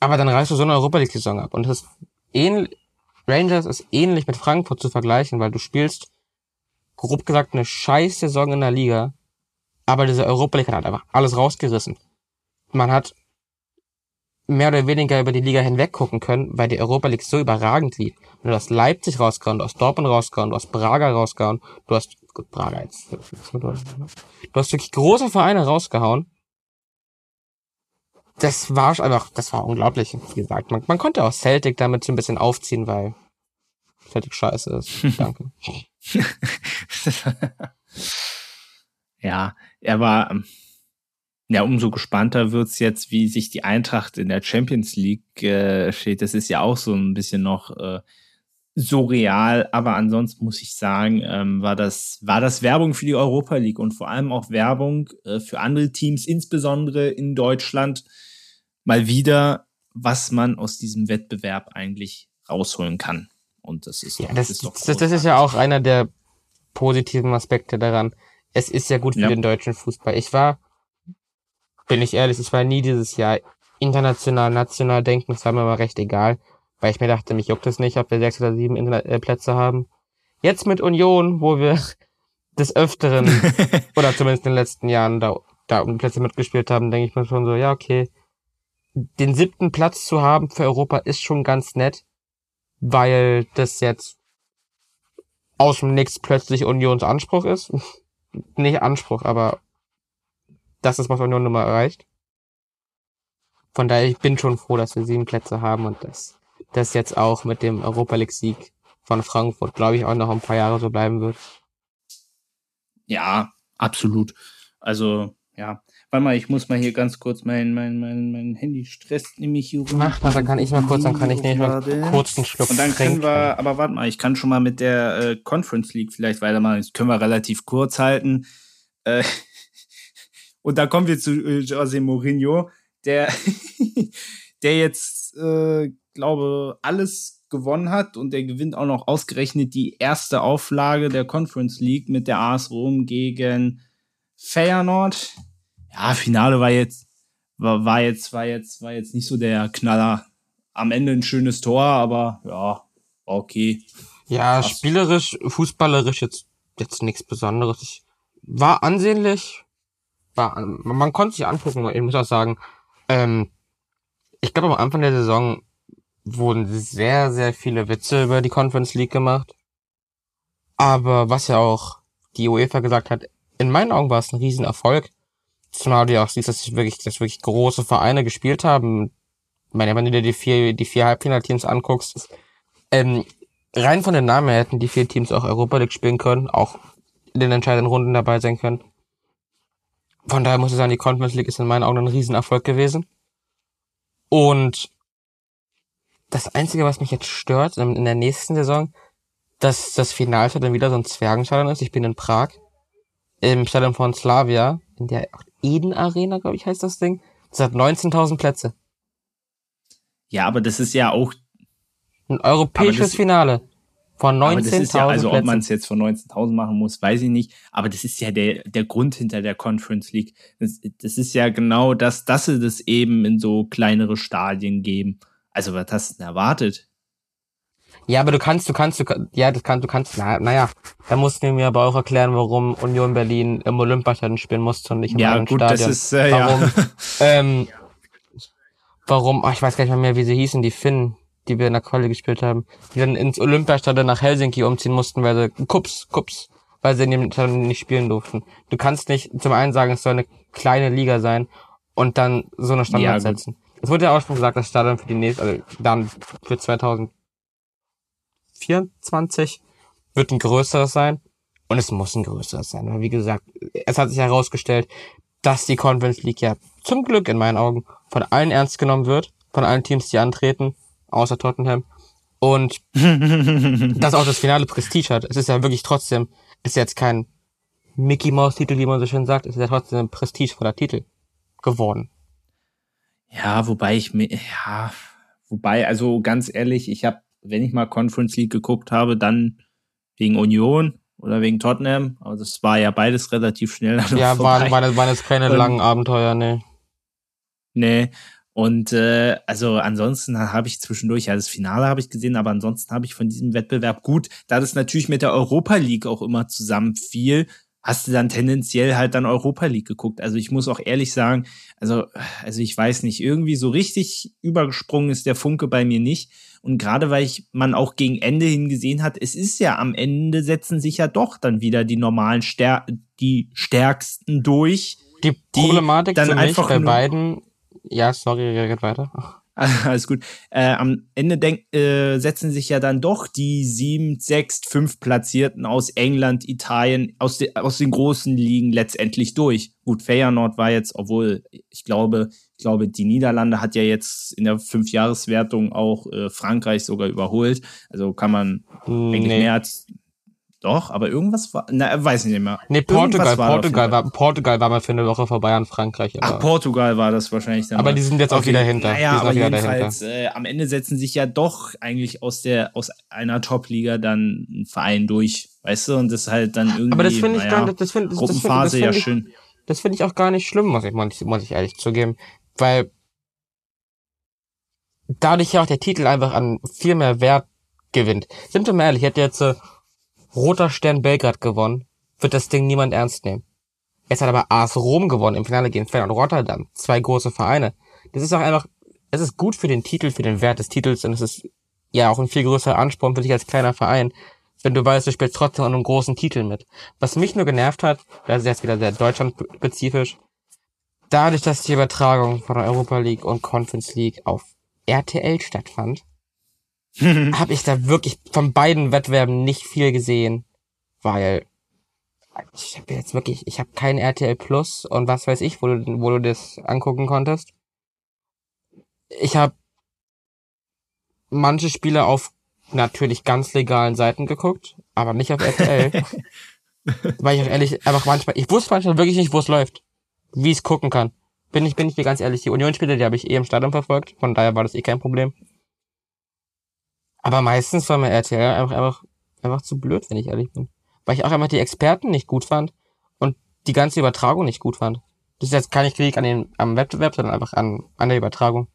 Aber dann reißt du so eine Europa League Saison ab. Und es ist ähnlich, Rangers ist ähnlich mit Frankfurt zu vergleichen, weil du spielst, grob gesagt, eine scheiß Saison in der Liga. Aber diese Europa League hat halt einfach alles rausgerissen. Man hat mehr oder weniger über die Liga hinweg gucken können, weil die Europa League so überragend lief. Und du hast Leipzig rausgehauen, du hast Dortmund rausgehauen, du hast Braga rausgehauen, du hast, gut, Braga jetzt, du hast wirklich große Vereine rausgehauen. Das war einfach, das war unglaublich, wie gesagt. Man, man konnte auch Celtic damit so ein bisschen aufziehen, weil Celtic scheiße ist. *laughs* Danke. *laughs* ja, er war ähm, ja umso gespannter wird's jetzt, wie sich die Eintracht in der Champions League äh, steht. Das ist ja auch so ein bisschen noch äh, surreal, aber ansonsten muss ich sagen, ähm, war das war das Werbung für die Europa League und vor allem auch Werbung äh, für andere Teams, insbesondere in Deutschland, mal wieder, was man aus diesem Wettbewerb eigentlich rausholen kann. Und das ist Ja, doch- das, ist doch das, das ist ja auch einer der positiven Aspekte daran. Es ist ja gut für Ja. den deutschen Fußball. Ich war, bin ich ehrlich, ich war nie dieses Jahr international, national denken. Das war mir aber recht egal, weil ich mir dachte, mich juckt es nicht, ob wir sechs oder sieben Interna äh, Plätze haben. Jetzt mit Union, wo wir *laughs* des Öfteren *laughs* oder zumindest in den letzten Jahren da, da um Plätze mitgespielt haben, denke ich mir schon so, ja, okay. Den siebten Platz zu haben für Europa ist schon ganz nett, weil das jetzt aus dem Nix plötzlich Unions Anspruch ist. *laughs* Nicht Anspruch, aber das ist, was Union nun mal erreicht. Von daher, ich bin schon froh, dass wir sieben Plätze haben und dass das jetzt auch mit dem Europa League Sieg von Frankfurt, glaube ich, auch noch ein paar Jahre so bleiben wird. Ja, absolut. Also, ja. Warte mal, ich muss mal hier ganz kurz mein, mein, mein, mein Handy stresst nämlich hier rum. Mach mal, dann kann ich mal kurz, dann kann ich nämlich mal kurz einen Schluck Und dann können wir, aber warte mal, ich kann schon mal mit der äh, Conference League vielleicht weitermachen. Das können wir relativ kurz halten. Äh, *laughs* und da kommen wir zu äh, Jose Mourinho, der, *laughs* der jetzt, äh, glaube, alles gewonnen hat und der gewinnt auch noch ausgerechnet die erste Auflage der Conference League mit der AS Rom gegen Feyenoord. Ja, Finale war jetzt, war, war jetzt, war jetzt, war jetzt nicht so der Knaller. Am Ende ein schönes Tor, aber ja, okay. Ja, Krass. spielerisch, fußballerisch jetzt, jetzt nichts Besonderes. Ich, war ansehnlich. War, an- man, man konnte sich angucken. Ich muss auch sagen, ähm, ich glaube am Anfang der Saison wurden sehr, sehr viele Witze über die Conference League gemacht. Aber was ja auch die UEFA gesagt hat, in meinen Augen war es ein Riesenerfolg. Zumal du ja auch siehst, dass sich wirklich, dass wirklich große Vereine gespielt haben. meine, wenn du dir die vier, die vier Halbfinalteams anguckst, ähm, rein von den Namen her hätten die vier Teams auch Europa League spielen können, auch in den entscheidenden Runden dabei sein können. Von daher muss ich sagen, die Conference League ist in meinen Augen ein Riesenerfolg gewesen. Und das Einzige, was mich jetzt stört in der nächsten Saison, dass das Finalstadion wieder so ein Zwergenstadion ist. Ich bin in Prag, im Stadion von Slavia, in der Eden Arena, glaube ich, heißt das Ding. Das hat 19.000 Plätze. Ja, aber das ist ja auch ein europäisches Finale von 19.000 ja, Also ob man es jetzt von 19.000 machen muss, weiß ich nicht. Aber das ist ja der, der Grund hinter der Conference League. Das, das ist ja genau das, dass sie das eben in so kleinere Stadien geben. Also was hast du denn erwartet? Ja, aber du kannst, du kannst, du ja, das kannst, du kannst, na, naja, da musst du mir aber auch erklären, warum Union Berlin im Olympiastadion spielen musste und nicht im ja, gut, Stadion. Das ist, äh, warum, ja. *laughs* ähm, warum, ach, ich weiß gar nicht mehr, wie sie hießen, die Finnen, die wir in der Quali gespielt haben, die dann ins Olympiastadion nach Helsinki umziehen mussten, weil sie, Kups, Kups, weil sie in dem Stadion nicht spielen durften. Du kannst nicht zum einen sagen, es soll eine kleine Liga sein und dann so eine Standard ja, setzen. Es wurde ja auch schon gesagt, das Stadion für die nächste, also dann für 2024 wird ein größeres sein. Und es muss ein größeres sein. Weil wie gesagt, es hat sich herausgestellt, dass die Conference League ja zum Glück in meinen Augen von allen ernst genommen wird, von allen Teams, die antreten, außer Tottenham. Und *laughs* dass auch das Finale Prestige hat. Es ist ja wirklich trotzdem, ist jetzt kein Mickey Mouse Titel, wie man so schön sagt, es ist ja trotzdem ein prestigevoller Titel geworden. Ja, wobei ich mir, ja, wobei, also ganz ehrlich, ich habe, wenn ich mal Conference League geguckt habe, dann wegen Union oder wegen Tottenham. Also es war ja beides relativ schnell. Ja, *laughs* waren, waren, waren jetzt keine Und, langen Abenteuer, ne. Nee. Und äh, also ansonsten habe ich zwischendurch, ja, das Finale habe ich gesehen, aber ansonsten habe ich von diesem Wettbewerb gut, da das natürlich mit der Europa League auch immer zusammenfiel, hast du dann tendenziell halt dann Europa League geguckt. Also ich muss auch ehrlich sagen, also, also ich weiß nicht, irgendwie so richtig übergesprungen ist der Funke bei mir nicht. Und gerade weil ich man auch gegen Ende hin gesehen hat, es ist ja am Ende setzen sich ja doch dann wieder die normalen Stär die Stärksten durch. Die Problematik die dann einfach bei beiden, ja, sorry, geht weiter. *laughs* Alles gut. Äh, am Ende denk, äh, setzen sich ja dann doch die sieben, sechs, fünf Platzierten aus England, Italien, aus, de, aus den großen Ligen letztendlich durch. Gut, Feyenoord war jetzt, obwohl ich glaube, ich glaube, die Niederlande hat ja jetzt in der Fünfjahreswertung auch äh, Frankreich sogar überholt. Also kann man nee. eigentlich mehr als doch, aber irgendwas war, na, weiß ich nicht mehr. Nee, Portugal, war Portugal war, Portugal war mal für eine Woche vorbei an Frankreich. Ach, Portugal war das wahrscheinlich dann. Aber mal. die sind jetzt auch wieder hinter. Naja, aber jedenfalls, äh, am Ende setzen sich ja doch eigentlich aus der, aus einer Top-Liga dann ein Verein durch, weißt du, und das halt dann irgendwie. Aber das finde ich naja, gar das finde, find, find ja ich, schön. Das finde ich auch gar nicht schlimm, muss ich, muss ich ehrlich zugeben, weil dadurch ja auch der Titel einfach an viel mehr Wert gewinnt. Sind wir mal ehrlich, hätte jetzt, äh, Roter Stern Belgrad gewonnen, wird das Ding niemand ernst nehmen. Es hat aber AS Rom gewonnen im Finale gegen Feyenoord Rotterdam. Zwei große Vereine. Das ist auch einfach, es ist gut für den Titel, für den Wert des Titels und es ist ja auch ein viel größerer Ansporn für dich als kleiner Verein, wenn du weißt, du spielst trotzdem an einem großen Titel mit. Was mich nur genervt hat, das ist jetzt wieder sehr deutschlandspezifisch, dadurch, dass die Übertragung von der Europa League und Conference League auf RTL stattfand, *laughs* habe ich da wirklich von beiden Wettbewerben nicht viel gesehen, weil ich habe jetzt wirklich, ich habe kein RTL Plus und was weiß ich, wo du, wo du das angucken konntest. Ich habe manche Spiele auf natürlich ganz legalen Seiten geguckt, aber nicht auf RTL. *laughs* weil ich ehrlich, einfach manchmal, ich wusste manchmal wirklich nicht, wo es läuft, wie ich es gucken kann. Bin ich, bin ich dir ganz ehrlich, die Unionsspiele, die habe ich eh im Stadion verfolgt, von daher war das eh kein Problem. Aber meistens war mir RTL einfach, einfach, einfach zu blöd, wenn ich ehrlich bin. Weil ich auch einfach die Experten nicht gut fand und die ganze Übertragung nicht gut fand. Das ist jetzt kein Krieg an den, am Wettbewerb, sondern einfach an, an der Übertragung.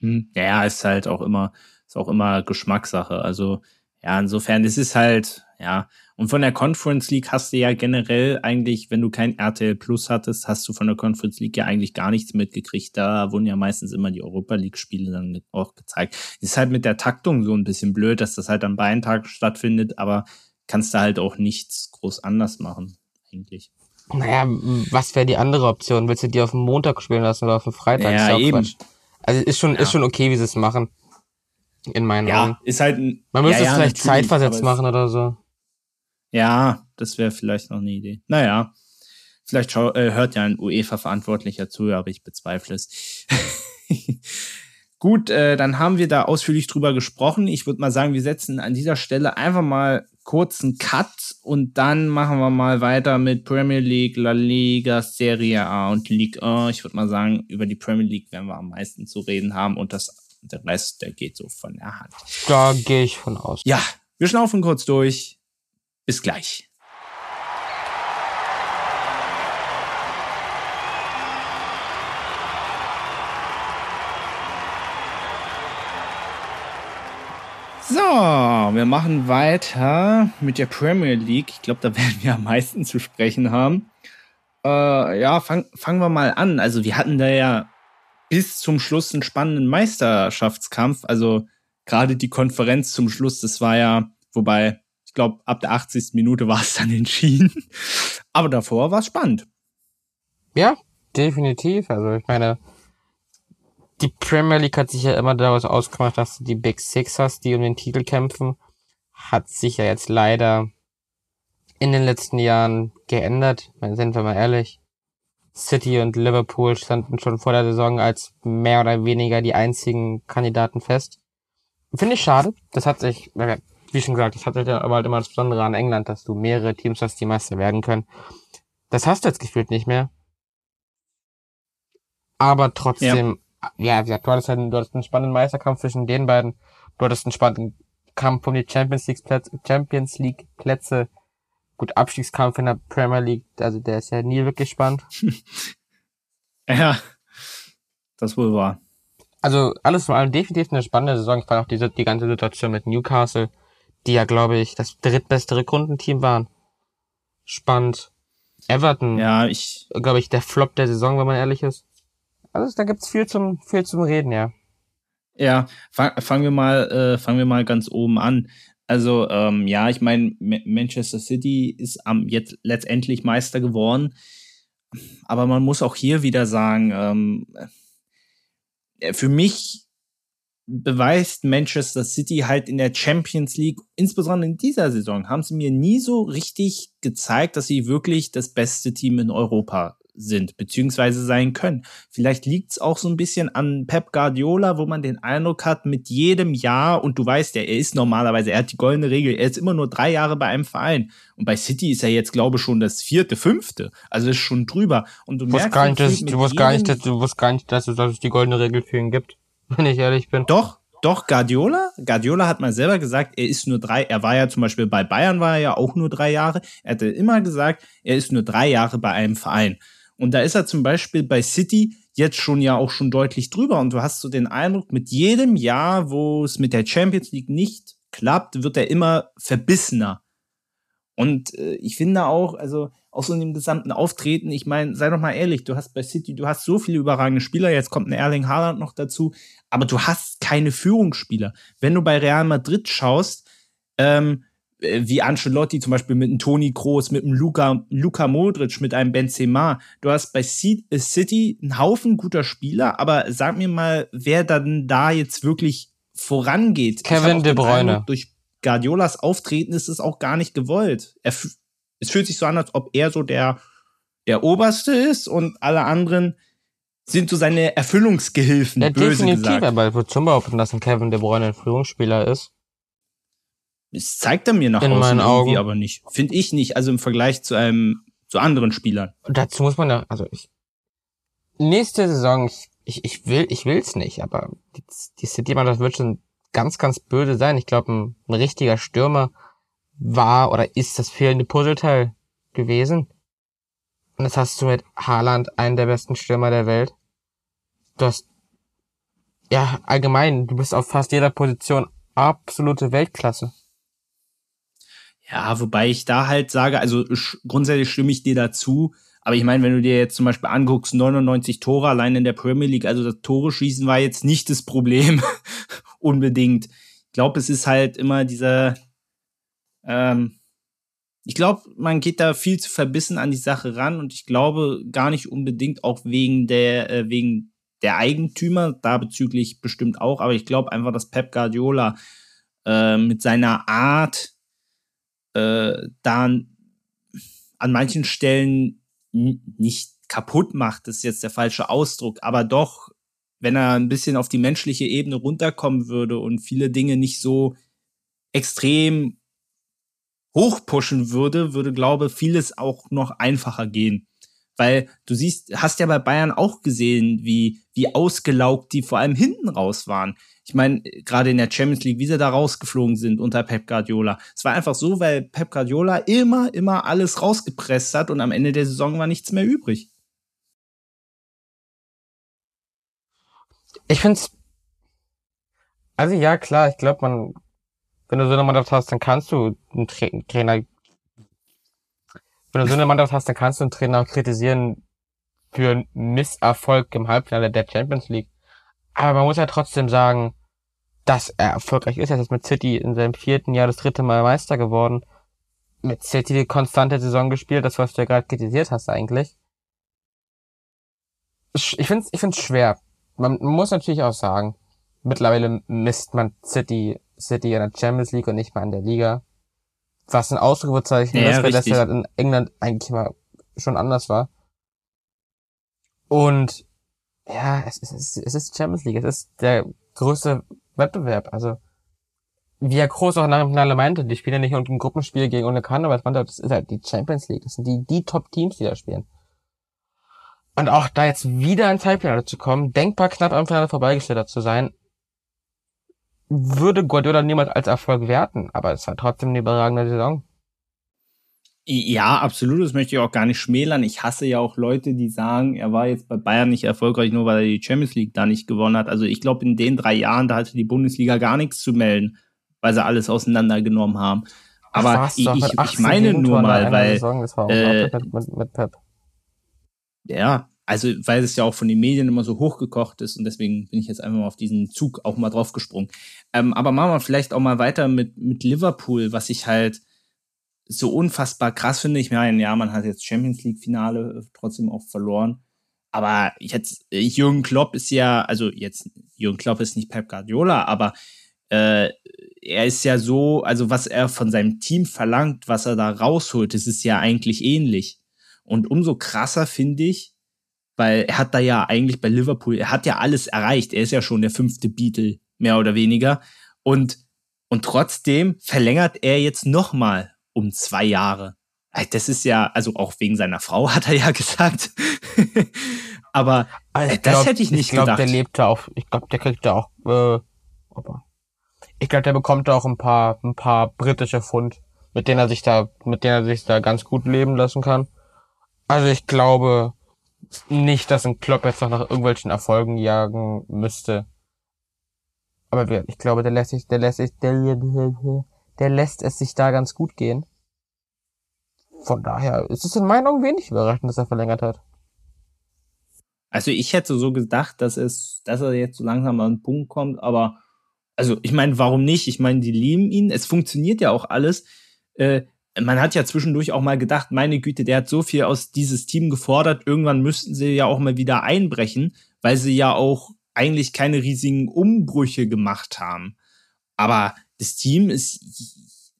Hm. Ja, ist halt auch immer, ist auch immer Geschmackssache. Also, ja, insofern, es ist halt, ja, und von der Conference League hast du ja generell eigentlich, wenn du kein RTL Plus hattest, hast du von der Conference League ja eigentlich gar nichts mitgekriegt. Da wurden ja meistens immer die Europa League Spiele dann auch gezeigt. Ist halt mit der Taktung so ein bisschen blöd, dass das halt am beiden Tagen stattfindet, aber kannst du halt auch nichts groß anders machen, eigentlich. Naja, was wäre die andere Option? Willst du die auf dem Montag spielen lassen oder auf dem Freitag? Ja, eben. Quatsch. Also ist schon, Ja. ist schon okay, wie sie es machen. In meinen Ja, Augen. ist halt ein. Man müsste ja, es vielleicht zeitversetzt machen oder so. Ja, das wäre vielleicht noch eine Idee. Naja, vielleicht schau, äh, hört ja ein UEFA-Verantwortlicher zu, aber ich bezweifle es. *laughs* Gut, äh, dann haben wir da ausführlich drüber gesprochen. Ich würde mal sagen, wir setzen an dieser Stelle einfach mal kurz einen Cut und dann machen wir mal weiter mit Premier League, La Liga, Serie A und Ligue 1. Ich würde mal sagen, über die Premier League werden wir am meisten zu reden haben und das, der Rest, der geht so von der Hand. Da gehe ich von aus. Ja, wir schnaufen kurz durch. Bis gleich. So, wir machen weiter mit der Premier League. Ich glaube, da *laughs* werden wir am meisten zu sprechen haben. Äh, ja, fang, fangen wir mal an. Also wir hatten da ja bis zum Schluss einen spannenden Meisterschaftskampf. Also gerade die Konferenz zum Schluss, das war ja, wobei, glaube, ab der 80. Minute war es dann *laughs* entschieden. Aber davor war es spannend. Ja, definitiv. Also ich meine, die Premier League hat sich ja immer daraus ausgemacht, dass du die Big Six hast, die um den Titel kämpfen. Hat sich ja jetzt leider in den letzten Jahren geändert. Sind wir mal ehrlich. City und Liverpool standen schon vor der Saison als mehr oder weniger die einzigen Kandidaten fest. Finde ich schade. Das hat sich, wie schon gesagt, das hat sich aber halt immer das Besondere an England, dass du mehrere Teams hast, die Meister werden können. Das hast du jetzt gefühlt nicht mehr. Aber trotzdem, ja, wie gesagt, du hattest, halt, du hattest einen spannenden Meisterkampf zwischen den beiden. Du hattest einen spannenden Kampf um die Champions League Plätze, Champions League Plätze. Gut, Abstiegskampf in der Premier League, also der ist ja nie wirklich spannend. *laughs* Ja, das wohl war. Also alles in allem definitiv eine spannende Saison. Ich fand auch diese, die ganze Situation mit Newcastle, die ja, glaube ich, das drittbeste Rückrundenteam waren. Spannend. Everton, Ja, ich, glaube ich, der Flop der Saison, wenn man ehrlich ist. Also da gibt's viel zum, viel zum Reden, ja. Ja, fang, fangen wir mal, äh, fangen wir mal ganz oben an. Also ähm, ja, ich meine, Manchester City ist am jetzt letztendlich Meister geworden, aber man muss auch hier wieder sagen, ähm, äh, für mich beweist Manchester City halt in der Champions League, insbesondere in dieser Saison, haben sie mir nie so richtig gezeigt, dass sie wirklich das beste Team in Europa sind, beziehungsweise sein können. Vielleicht liegt es auch so ein bisschen an Pep Guardiola, wo man den Eindruck hat, mit jedem Jahr, und du weißt ja, er ist normalerweise, er hat die goldene Regel, er ist immer nur drei Jahre bei einem Verein. Und bei City ist er jetzt, glaube ich, schon das vierte, fünfte. Also ist schon drüber. Und du merkst, gar nicht, dass, du wusst gar nicht, dass, du wusst gar nicht, dass es, dass es die goldene Regel für ihn gibt. *laughs* Wenn ich ehrlich bin. Doch, doch, Guardiola. Guardiola hat mal selber gesagt, er ist nur drei, er war ja zum Beispiel bei Bayern war er ja auch nur drei Jahre. Er hatte immer gesagt, er ist nur drei Jahre bei einem Verein. Und da ist er zum Beispiel bei City jetzt schon ja auch schon deutlich drüber. Und du hast so den Eindruck, mit jedem Jahr, wo es mit der Champions League nicht klappt, wird er immer verbissener. Und äh, ich finde auch, also auch so in dem gesamten Auftreten, ich meine, sei doch mal ehrlich, du hast bei City, du hast so viele überragende Spieler, jetzt kommt ein Erling Haaland noch dazu, aber du hast keine Führungsspieler. Wenn du bei Real Madrid schaust, ähm, äh, wie Ancelotti zum Beispiel mit einem Toni Kroos, mit einem Luka, Luka Modric, mit einem Benzema, du hast bei äh, City einen Haufen guter Spieler, aber sag mir mal, wer dann da jetzt wirklich vorangeht. Kevin De Bruyne. Eindruck, Durch Guardiolas Auftreten ist es auch gar nicht gewollt. Er, es fühlt sich so an, als ob er so der, der Oberste ist und alle anderen sind so seine Erfüllungsgehilfen, Ja, böse definitiv, gesagt. aber ich würde schon behaupten, dass ein Kevin De Bruyne ein Führungsspieler ist. Das zeigt er mir nach In außen meinen irgendwie Augen. aber nicht. Finde ich nicht, also im Vergleich zu einem, zu anderen Spielern. Und dazu muss man ja, also ich, nächste Saison, ich, ich, ich will, ich will's nicht, aber die, die City-Mannschaft wird schon ganz, ganz böse sein. Ich glaube, ein, ein richtiger Stürmer war oder ist das fehlende Puzzleteil gewesen. Und das hast du mit Haaland, einen der besten Stürmer der Welt. Du hast, ja, allgemein, du bist auf fast jeder Position absolute Weltklasse. Ja, wobei ich da halt sage, also grundsätzlich stimme ich dir dazu. Aber ich meine, wenn du dir jetzt zum Beispiel anguckst, 99 Tore allein in der Premier League, also das Tore schießen war jetzt nicht das Problem *laughs* unbedingt. Ich glaube, es ist halt immer dieser, ähm, ich glaube, man geht da viel zu verbissen an die Sache ran und ich glaube gar nicht unbedingt auch wegen der, äh, wegen der Eigentümer, da bezüglich bestimmt auch, aber ich glaube einfach, dass Pep Guardiola äh, mit seiner Art äh, da an manchen Stellen nicht kaputt macht, ist jetzt der falsche Ausdruck, aber doch, wenn er ein bisschen auf die menschliche Ebene runterkommen würde und viele Dinge nicht so extrem hochpushen würde, würde, glaube vieles auch noch einfacher gehen. Weil du siehst, hast ja bei Bayern auch gesehen, wie, wie ausgelaugt die vor allem hinten raus waren. Ich meine, gerade in der Champions League, wie sie da rausgeflogen sind unter Pep Guardiola. Es war einfach so, weil Pep Guardiola immer, immer alles rausgepresst hat und am Ende der Saison war nichts mehr übrig. Ich find's. Also ja, klar, ich glaube, man, wenn du so eine Mannschaft hast, dann kannst du einen Tra Trainer, wenn du so eine Mannschaft hast, dann kannst du einen Trainer kritisieren für einen Misserfolg im Halbfinale der Champions League. Aber man muss ja trotzdem sagen, dass er erfolgreich ist. Er ist mit City in seinem vierten Jahr das dritte Mal Meister geworden. Mit City die konstante Saison gespielt, das was du ja gerade kritisiert hast eigentlich. Ich find's, ich find's schwer man muss natürlich auch sagen, mittlerweile misst man City, City in der Champions League und nicht mal in der Liga. Was ein Ausrufezeichen ja, ist, weil das ja in England eigentlich mal schon anders war. Und ja, es ist, es ist Champions League, es ist der größte Wettbewerb. Also wie er groß auch nach dem Finale meinte, die spielen ja nicht unter ein Gruppenspiel gegen ohne Karnevalsmannschaft, das ist halt die Champions League. Das sind die, die Top-Teams, die da spielen. Und auch da jetzt wieder ins Halbfinale zu kommen, denkbar knapp am Finale vorbeigeschlittert zu sein, würde Guardiola niemals als Erfolg werten, aber es war trotzdem eine überragende Saison. Ja, absolut, das möchte ich auch gar nicht schmälern. Ich hasse ja auch Leute, die sagen, er war jetzt bei Bayern nicht erfolgreich, nur weil er die Champions League da nicht gewonnen hat. Also ich glaube, in den drei Jahren, da hatte die Bundesliga gar nichts zu melden, weil sie alles auseinandergenommen haben. Aber Ach, ich, ich, ich meine nur mal, weil äh, mit, mit Pep ja, also weil es ja auch von den Medien immer so hochgekocht ist und deswegen bin ich jetzt einfach mal auf diesen Zug auch mal drauf gesprungen. Ähm, aber machen wir vielleicht auch mal weiter mit, mit Liverpool, was ich halt so unfassbar krass finde. Ich meine, ja, man hat jetzt Champions League Finale äh, trotzdem auch verloren. Aber jetzt, äh, Jürgen Klopp ist ja, also jetzt, Jürgen Klopp ist nicht Pep Guardiola, aber äh, er ist ja so, also was er von seinem Team verlangt, was er da rausholt, das ist ja eigentlich ähnlich. Und umso krasser finde ich, weil er hat da ja eigentlich bei Liverpool, er hat ja alles erreicht. Er ist ja schon der fünfte Beatle, mehr oder weniger. Und, und trotzdem verlängert er jetzt nochmal um zwei Jahre. Das ist ja, also auch wegen seiner Frau *laughs* hat er ja gesagt. *laughs* Aber also das glaub, hätte ich nicht ich glaub, gedacht. Der lebt da auch, ich glaube, der kriegt da auch, äh, ich glaube, der bekommt da auch ein paar, ein paar britische Pfund, mit denen er sich da, mit denen er sich da ganz gut leben lassen kann. Also ich glaube nicht, dass ein Klopp jetzt noch nach irgendwelchen Erfolgen jagen müsste. Aber ich glaube, der lässt sich, der lässt sich, der, der lässt es sich da ganz gut gehen. Von daher ist es in meinen Augen wenig überraschend, dass er verlängert hat. Also ich hätte so gedacht, dass es, dass er jetzt so langsam an den Punkt kommt, aber also ich meine, warum nicht? Ich meine, die lieben ihn, es funktioniert ja auch alles. Äh, man hat ja zwischendurch auch mal gedacht, meine Güte, der hat so viel aus dieses Team gefordert, irgendwann müssten sie ja auch mal wieder einbrechen, weil sie ja auch eigentlich keine riesigen Umbrüche gemacht haben. Aber das Team ist,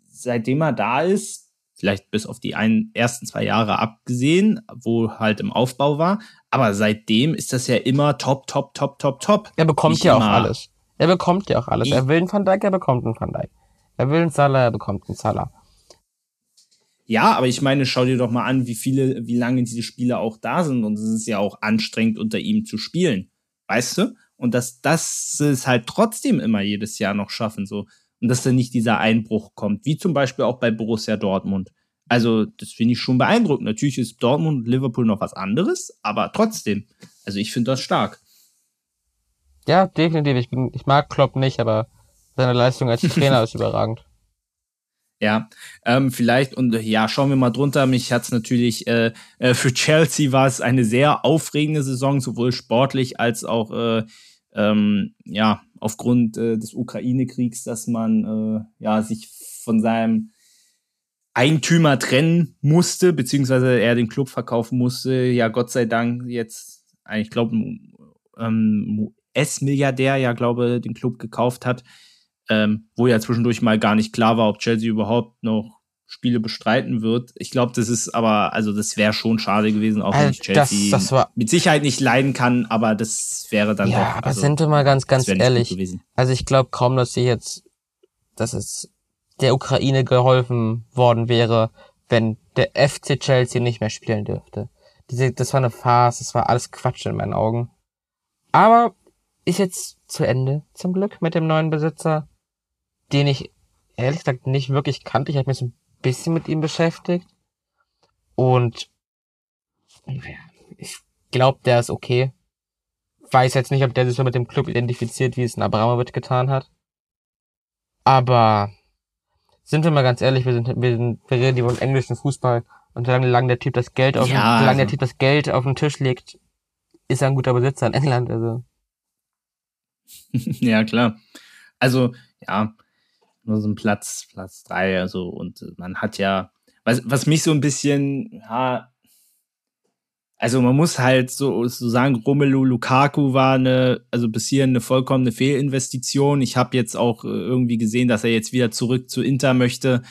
seitdem er da ist, vielleicht bis auf die ein, ersten zwei Jahre abgesehen, wo halt im Aufbau war, aber seitdem ist das ja immer top, top, top, top, top. Er bekommt ja auch alles. Er bekommt ja auch alles. Er will einen Van Dijk, er bekommt einen Van Dijk. Er will einen Salah, er bekommt einen Salah. Ja, aber ich meine, schau dir doch mal an, wie viele, wie lange diese Spieler auch da sind. Und es ist ja auch anstrengend, unter ihm zu spielen. Weißt du? Und dass das es halt trotzdem immer jedes Jahr noch schaffen, so. Und dass da nicht dieser Einbruch kommt, wie zum Beispiel auch bei Borussia Dortmund. Also, das finde ich schon beeindruckend. Natürlich ist Dortmund und Liverpool noch was anderes, aber trotzdem. Also, ich finde das stark. Ja, definitiv. Ich, bin, ich mag Klopp nicht, aber seine Leistung als Trainer *laughs* ist überragend. Ja, ähm, vielleicht und ja, schauen wir mal drunter. Mich hat's natürlich äh, äh, für Chelsea war es eine sehr aufregende Saison, sowohl sportlich als auch äh, ähm, ja aufgrund äh, des Ukraine-Kriegs, dass man äh, ja sich von seinem Eigentümer trennen musste, beziehungsweise er den Club verkaufen musste. Ja, Gott sei Dank jetzt, ich glaube, ähm, US-Milliardär ja, glaube den Club gekauft hat, ähm, wo ja zwischendurch mal gar nicht klar war, ob Chelsea überhaupt noch Spiele bestreiten wird. Ich glaube, das ist aber, also das wäre schon schade gewesen, auch wenn ich Chelsea das, das mit Sicherheit nicht leiden kann, aber das wäre dann ja, doch. aber Also, sind wir mal ganz, ganz ehrlich. Also ich glaube kaum, dass sie jetzt, dass es der Ukraine geholfen worden wäre, wenn der FC Chelsea nicht mehr spielen dürfte. Diese, das war eine Farce, das war alles Quatsch in meinen Augen. Aber ist jetzt zu Ende, zum Glück, mit dem neuen Besitzer, den ich ehrlich gesagt nicht wirklich kannte. Ich habe mich so ein bisschen mit ihm beschäftigt. Und ich glaube, der ist okay. Weiß jetzt nicht, ob der sich so mit dem Club identifiziert, wie es ein Abramovic getan hat. Aber sind wir mal ganz ehrlich, wir sind, wir, sind, wir reden über den englischen Fußball und solange lang der Typ das Geld auf, Ja, solange der also- Typ das Geld auf den Tisch legt, ist er ein guter Besitzer in England. Also *laughs* ja, klar. Also, ja, nur so ein Platz, Platz drei, also, und man hat ja, was, was mich so ein bisschen, ja, also man muss halt so, so sagen, Romelu Lukaku war eine, also bis hierhin eine vollkommene Fehlinvestition. Ich habe jetzt auch äh, irgendwie gesehen, dass er jetzt wieder zurück zu Inter möchte.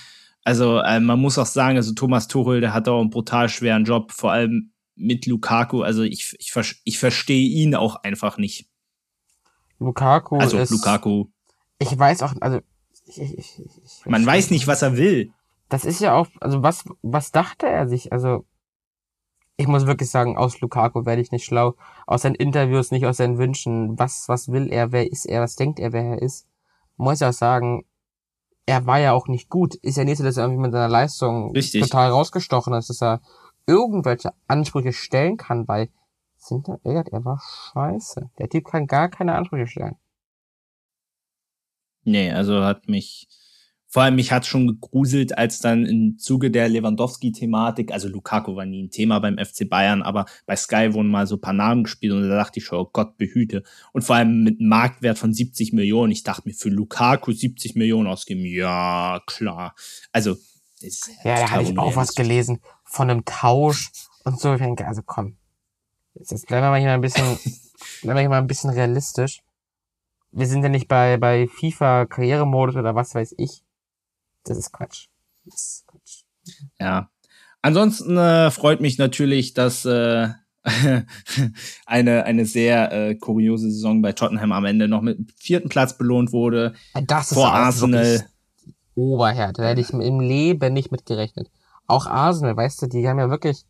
Also äh, man muss auch sagen, also Thomas Tuchel, der hat auch einen brutal schweren Job, vor allem mit Lukaku. Also ich, ich, ich verstehe ihn auch einfach nicht. Lukaku Also ist, Lukaku, ich weiß auch, also ich, ich, ich, man weiß nicht, was er will. Das ist ja auch, also was, was dachte er sich? Also, ich muss wirklich sagen, aus Lukaku werde ich nicht schlau. Aus seinen Interviews, nicht aus seinen Wünschen. Was, was will er? Wer ist er? Was denkt er, wer er ist? Muss ja auch sagen, er war ja auch nicht gut. Ist ja nicht so, dass er irgendwie mit seiner Leistung Richtig. total rausgestochen ist, dass er irgendwelche Ansprüche stellen kann, weil, sind er, er er war scheiße. Der Typ kann gar keine Ansprüche stellen. Nee, also hat mich, vor allem mich hat schon gegruselt, als dann im Zuge der Lewandowski-Thematik, also Lukaku war nie ein Thema beim FC Bayern, aber bei Sky wurden mal so ein paar Namen gespielt und da dachte ich schon, oh Gott behüte. Und vor allem mit einem Marktwert von 70 Millionen. Ich dachte mir, für Lukaku 70 Millionen ausgeben, ja, klar. Also, das ist Ja, da hatte ich auch was gelesen von einem Tausch und so. Ich denke, also komm. Jetzt, jetzt bleiben wir mal hier mal ein bisschen, *laughs* bleiben wir hier mal ein bisschen realistisch. Wir sind ja nicht bei, bei FIFA Karrieremodus oder was weiß ich. Das ist Quatsch. Das ist Quatsch. Ja. Ansonsten äh, freut mich natürlich, dass äh, *laughs* eine, eine sehr äh, kuriose Saison bei Tottenham am Ende noch mit dem vierten Platz belohnt wurde. Das ist vor Arsenal. Oberhärte. Da hätte ich im Leben nicht mit gerechnet. Auch Arsenal, weißt du, die haben ja wirklich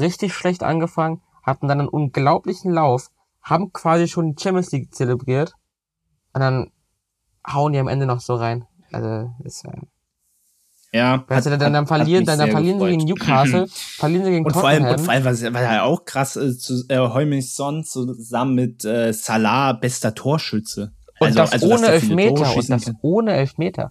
richtig schlecht angefangen, hatten dann einen unglaublichen Lauf, haben quasi schon die Champions League zelebriert und dann hauen die am Ende noch so rein. Also, ist, äh, Ja, hat- dann, dann hat- verlieren, hat dann, dann verlieren sie gefreut. gegen Newcastle, *laughs* verlieren sie gegen Und vor allem, Tottenham. und vor allem, was, was ja auch krass ist, zu, äh, Heuminson zusammen mit äh, Salah bester Torschütze. und Also- das also, ohne Elfmeter, und das kann. ohne Elfmeter.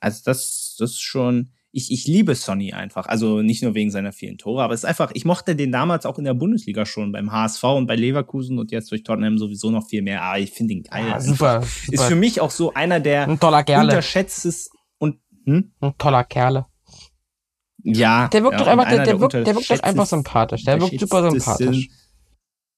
Also das, das ist schon, ich, ich liebe Sonny einfach. Also nicht nur wegen seiner vielen Tore, aber es ist einfach, ich mochte den damals auch in der Bundesliga schon, beim HSV und bei Leverkusen und jetzt durch Tottenham sowieso noch viel mehr. Aber ich finde ihn geil. Ja, einfach. super, Ist super. für mich auch so einer der Ein toller Kerle. unterschätztes und, hm? Ein toller Kerle. Ja. Der wirkt ja, doch einfach, der, der wirkt, der wirkt doch einfach sympathisch. Der wirkt super sympathisch.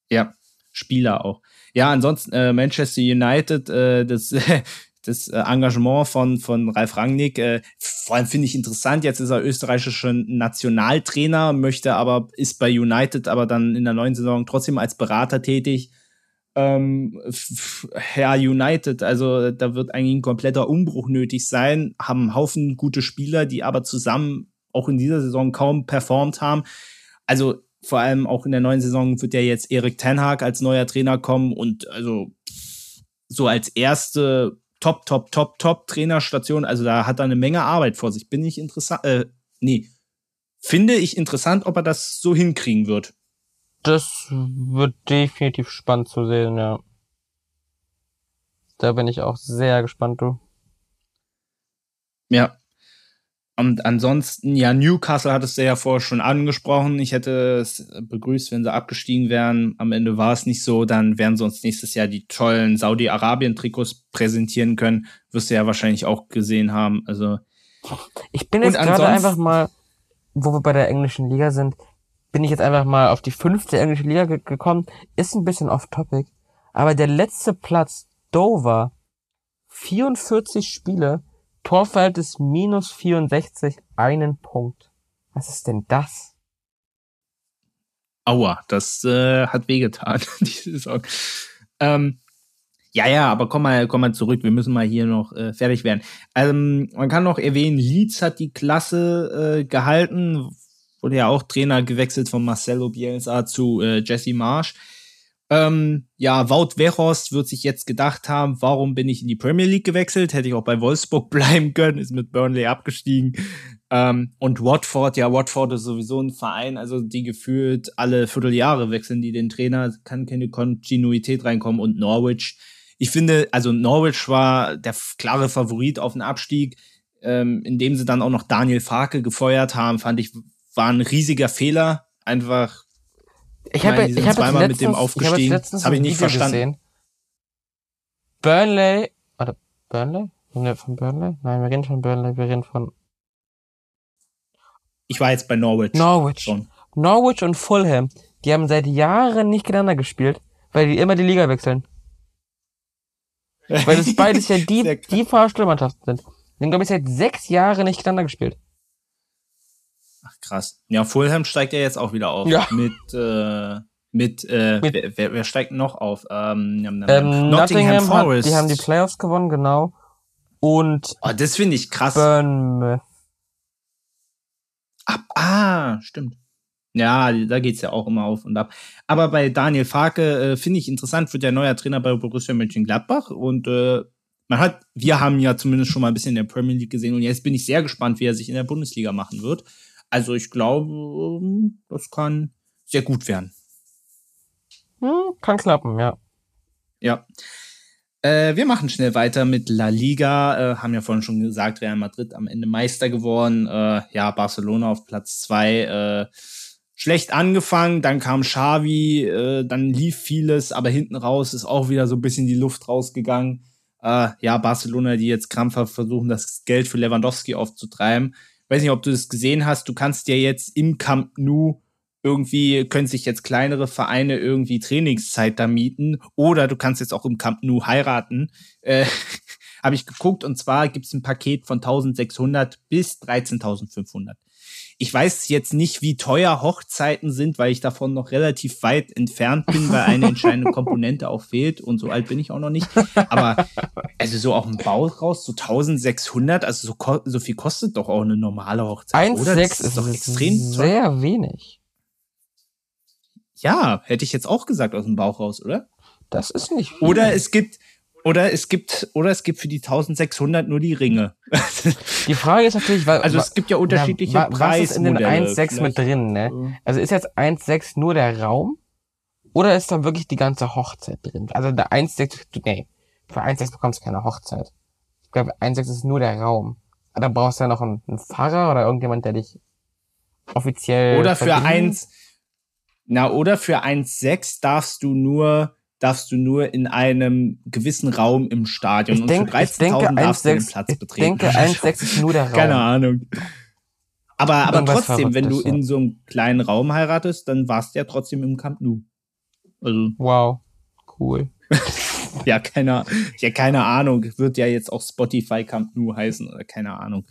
Ja, Spieler auch. Ja, ansonsten äh, Manchester United, äh, das, *laughs* das äh, Engagement von, von Ralf Rangnick, äh, vor allem finde ich interessant, jetzt ist er österreichischer Nationaltrainer, möchte aber, ist bei United aber dann in der neuen Saison trotzdem als Berater tätig. Ähm, Herr United, also da wird eigentlich ein kompletter Umbruch nötig sein, haben einen Haufen gute Spieler, die aber zusammen auch in dieser Saison kaum performt haben. Also vor allem auch in der neuen Saison wird ja jetzt Erik Ten Hag als neuer Trainer kommen und also so als erste Top, Top, Top, Top Trainerstation, also da hat er eine Menge Arbeit vor sich. Bin ich interessant, äh, nee, finde ich interessant, ob er das so hinkriegen wird. Das wird definitiv spannend zu sehen, ja. Da bin ich auch sehr gespannt, du. Ja. Und ansonsten, ja, Newcastle hattest du ja vorher schon angesprochen. Ich hätte es begrüßt, wenn sie abgestiegen wären. Am Ende war es nicht so. Dann werden sie uns nächstes Jahr die tollen Saudi-Arabien-Trikots präsentieren können. Wirst du ja wahrscheinlich auch gesehen haben. Also, Ich bin jetzt gerade einfach mal, wo wir bei der englischen Liga sind, bin ich jetzt einfach mal auf die fünfte englische Liga ge gekommen. Ist ein bisschen off-topic. Aber der letzte Platz, Dover, 44 Spiele, Torverhältnis minus 64, einen Punkt. Was ist denn das? Aua, das äh, hat wehgetan, *laughs* diese Saison. Ähm, ja, ja, aber komm mal, komm mal zurück. Wir müssen mal hier noch äh, fertig werden. Ähm, man kann noch erwähnen, Leeds hat die Klasse äh, gehalten. Wurde ja auch Trainer gewechselt von Marcelo Bielsa zu äh, Jesse Marsch. Ähm, ja, Wout Weghorst wird sich jetzt gedacht haben, warum bin ich in die Premier League gewechselt? Hätte ich auch bei Wolfsburg *laughs* bleiben können, ist mit Burnley abgestiegen. Ähm, und Watford, ja, Watford ist sowieso ein Verein, also die gefühlt alle Vierteljahre wechseln die den Trainer, kann keine Kontinuität reinkommen. Und Norwich, ich finde, also Norwich war der klare Favorit auf den Abstieg. Ähm, indem sie dann auch noch Daniel Farke gefeuert haben, fand ich, war ein riesiger Fehler. Einfach. Ich habe ich hab zweimal letztens, mit dem aufgestiegen. Ich hab habe ich nicht verstanden. Gesehen. Burnley, oder Burnley? Wir von Burnley? Nein, wir reden von Burnley, wir reden von. Ich war jetzt bei Norwich. Norwich. Schon. Norwich und Fulham, die haben seit Jahren nicht gegeneinander gespielt, weil die immer die Liga wechseln. Weil das *laughs* beides ja die, die Fahrstuhlmannschaften sind. Die haben, glaube ich, seit sechs Jahren nicht gegeneinander gespielt. Krass. Ja, Fulham steigt ja jetzt auch wieder auf. Ja. Mit, äh, mit, äh, mit wer, wer, wer steigt noch auf? Ähm, ähm, Nottingham, Nottingham Forest. Hat, die haben die Playoffs gewonnen, genau. Und. Oh, das finde ich krass. Bournemouth. Ab, ah, stimmt. Ja, da geht's ja auch immer auf und ab. Aber bei Daniel Farke äh, finde ich interessant, wird der neuer Trainer bei Borussia Mönchengladbach und äh, man hat, wir haben ja zumindest schon mal ein bisschen in der Premier League gesehen und jetzt bin ich sehr gespannt, wie er sich in der Bundesliga machen wird. Also ich glaube, ähm, das kann sehr gut werden. Hm, kann klappen, ja. Ja. Äh, wir machen schnell weiter mit La Liga. Äh, haben ja vorhin schon gesagt, Real Madrid am Ende Meister geworden. Äh, ja, Barcelona auf Platz zwei. Äh, schlecht angefangen, dann kam Xavi, äh, dann lief vieles, aber hinten raus ist auch wieder so ein bisschen die Luft rausgegangen. Äh, ja, Barcelona, die jetzt krampfhaft versuchen, das Geld für Lewandowski aufzutreiben. Weiß nicht, ob du das gesehen hast. Du kannst ja jetzt im Camp Nou irgendwie können sich jetzt kleinere Vereine irgendwie Trainingszeit da mieten oder du kannst jetzt auch im Camp Nou heiraten. Äh, *laughs* Habe ich geguckt und zwar gibt es ein Paket von 1600 bis 13.500. Ich weiß jetzt nicht, wie teuer Hochzeiten sind, weil ich davon noch relativ weit entfernt bin, weil eine entscheidende Komponente auch fehlt und so alt bin ich auch noch nicht. Aber also so auch ein Bau raus, so 1600, also so, so viel kostet doch auch eine normale Hochzeit. 1,6 ist, ist doch extrem sehr teuer. wenig. Ja, hätte ich jetzt auch gesagt aus dem Bauch raus, oder? Das ist nicht. Viel. Oder es gibt, oder es gibt, oder es gibt für die 1600 nur die Ringe. *laughs* Die Frage ist natürlich, weil. Also es gibt ja unterschiedliche na, Preise. Was ist in den 1,6 mit drin, ne? Also ist jetzt 1,6 nur der Raum? Oder ist da wirklich die ganze Hochzeit drin? Also der 1,6, nee. Für 1,6 bekommst du keine Hochzeit. Ich glaube, 1,6 ist nur der Raum. Da brauchst du ja noch einen, einen Pfarrer oder irgendjemand, der dich offiziell. Oder für 1, na, oder für 1,6 darfst du nur darfst du nur in einem gewissen Raum im Stadion. Ich denk, und für 13.000 darfst 1, du den Platz betreten. Ich denke, *laughs* 1,6 ist nur der Raum. Keine Ahnung. Aber, aber trotzdem, wenn du in so einem kleinen Raum heiratest, dann warst du ja trotzdem im Camp Nou. Also. Wow. Cool. *laughs* ja, keine, ja, keine Ahnung. Wird ja jetzt auch Spotify Camp Nou heißen oder keine Ahnung.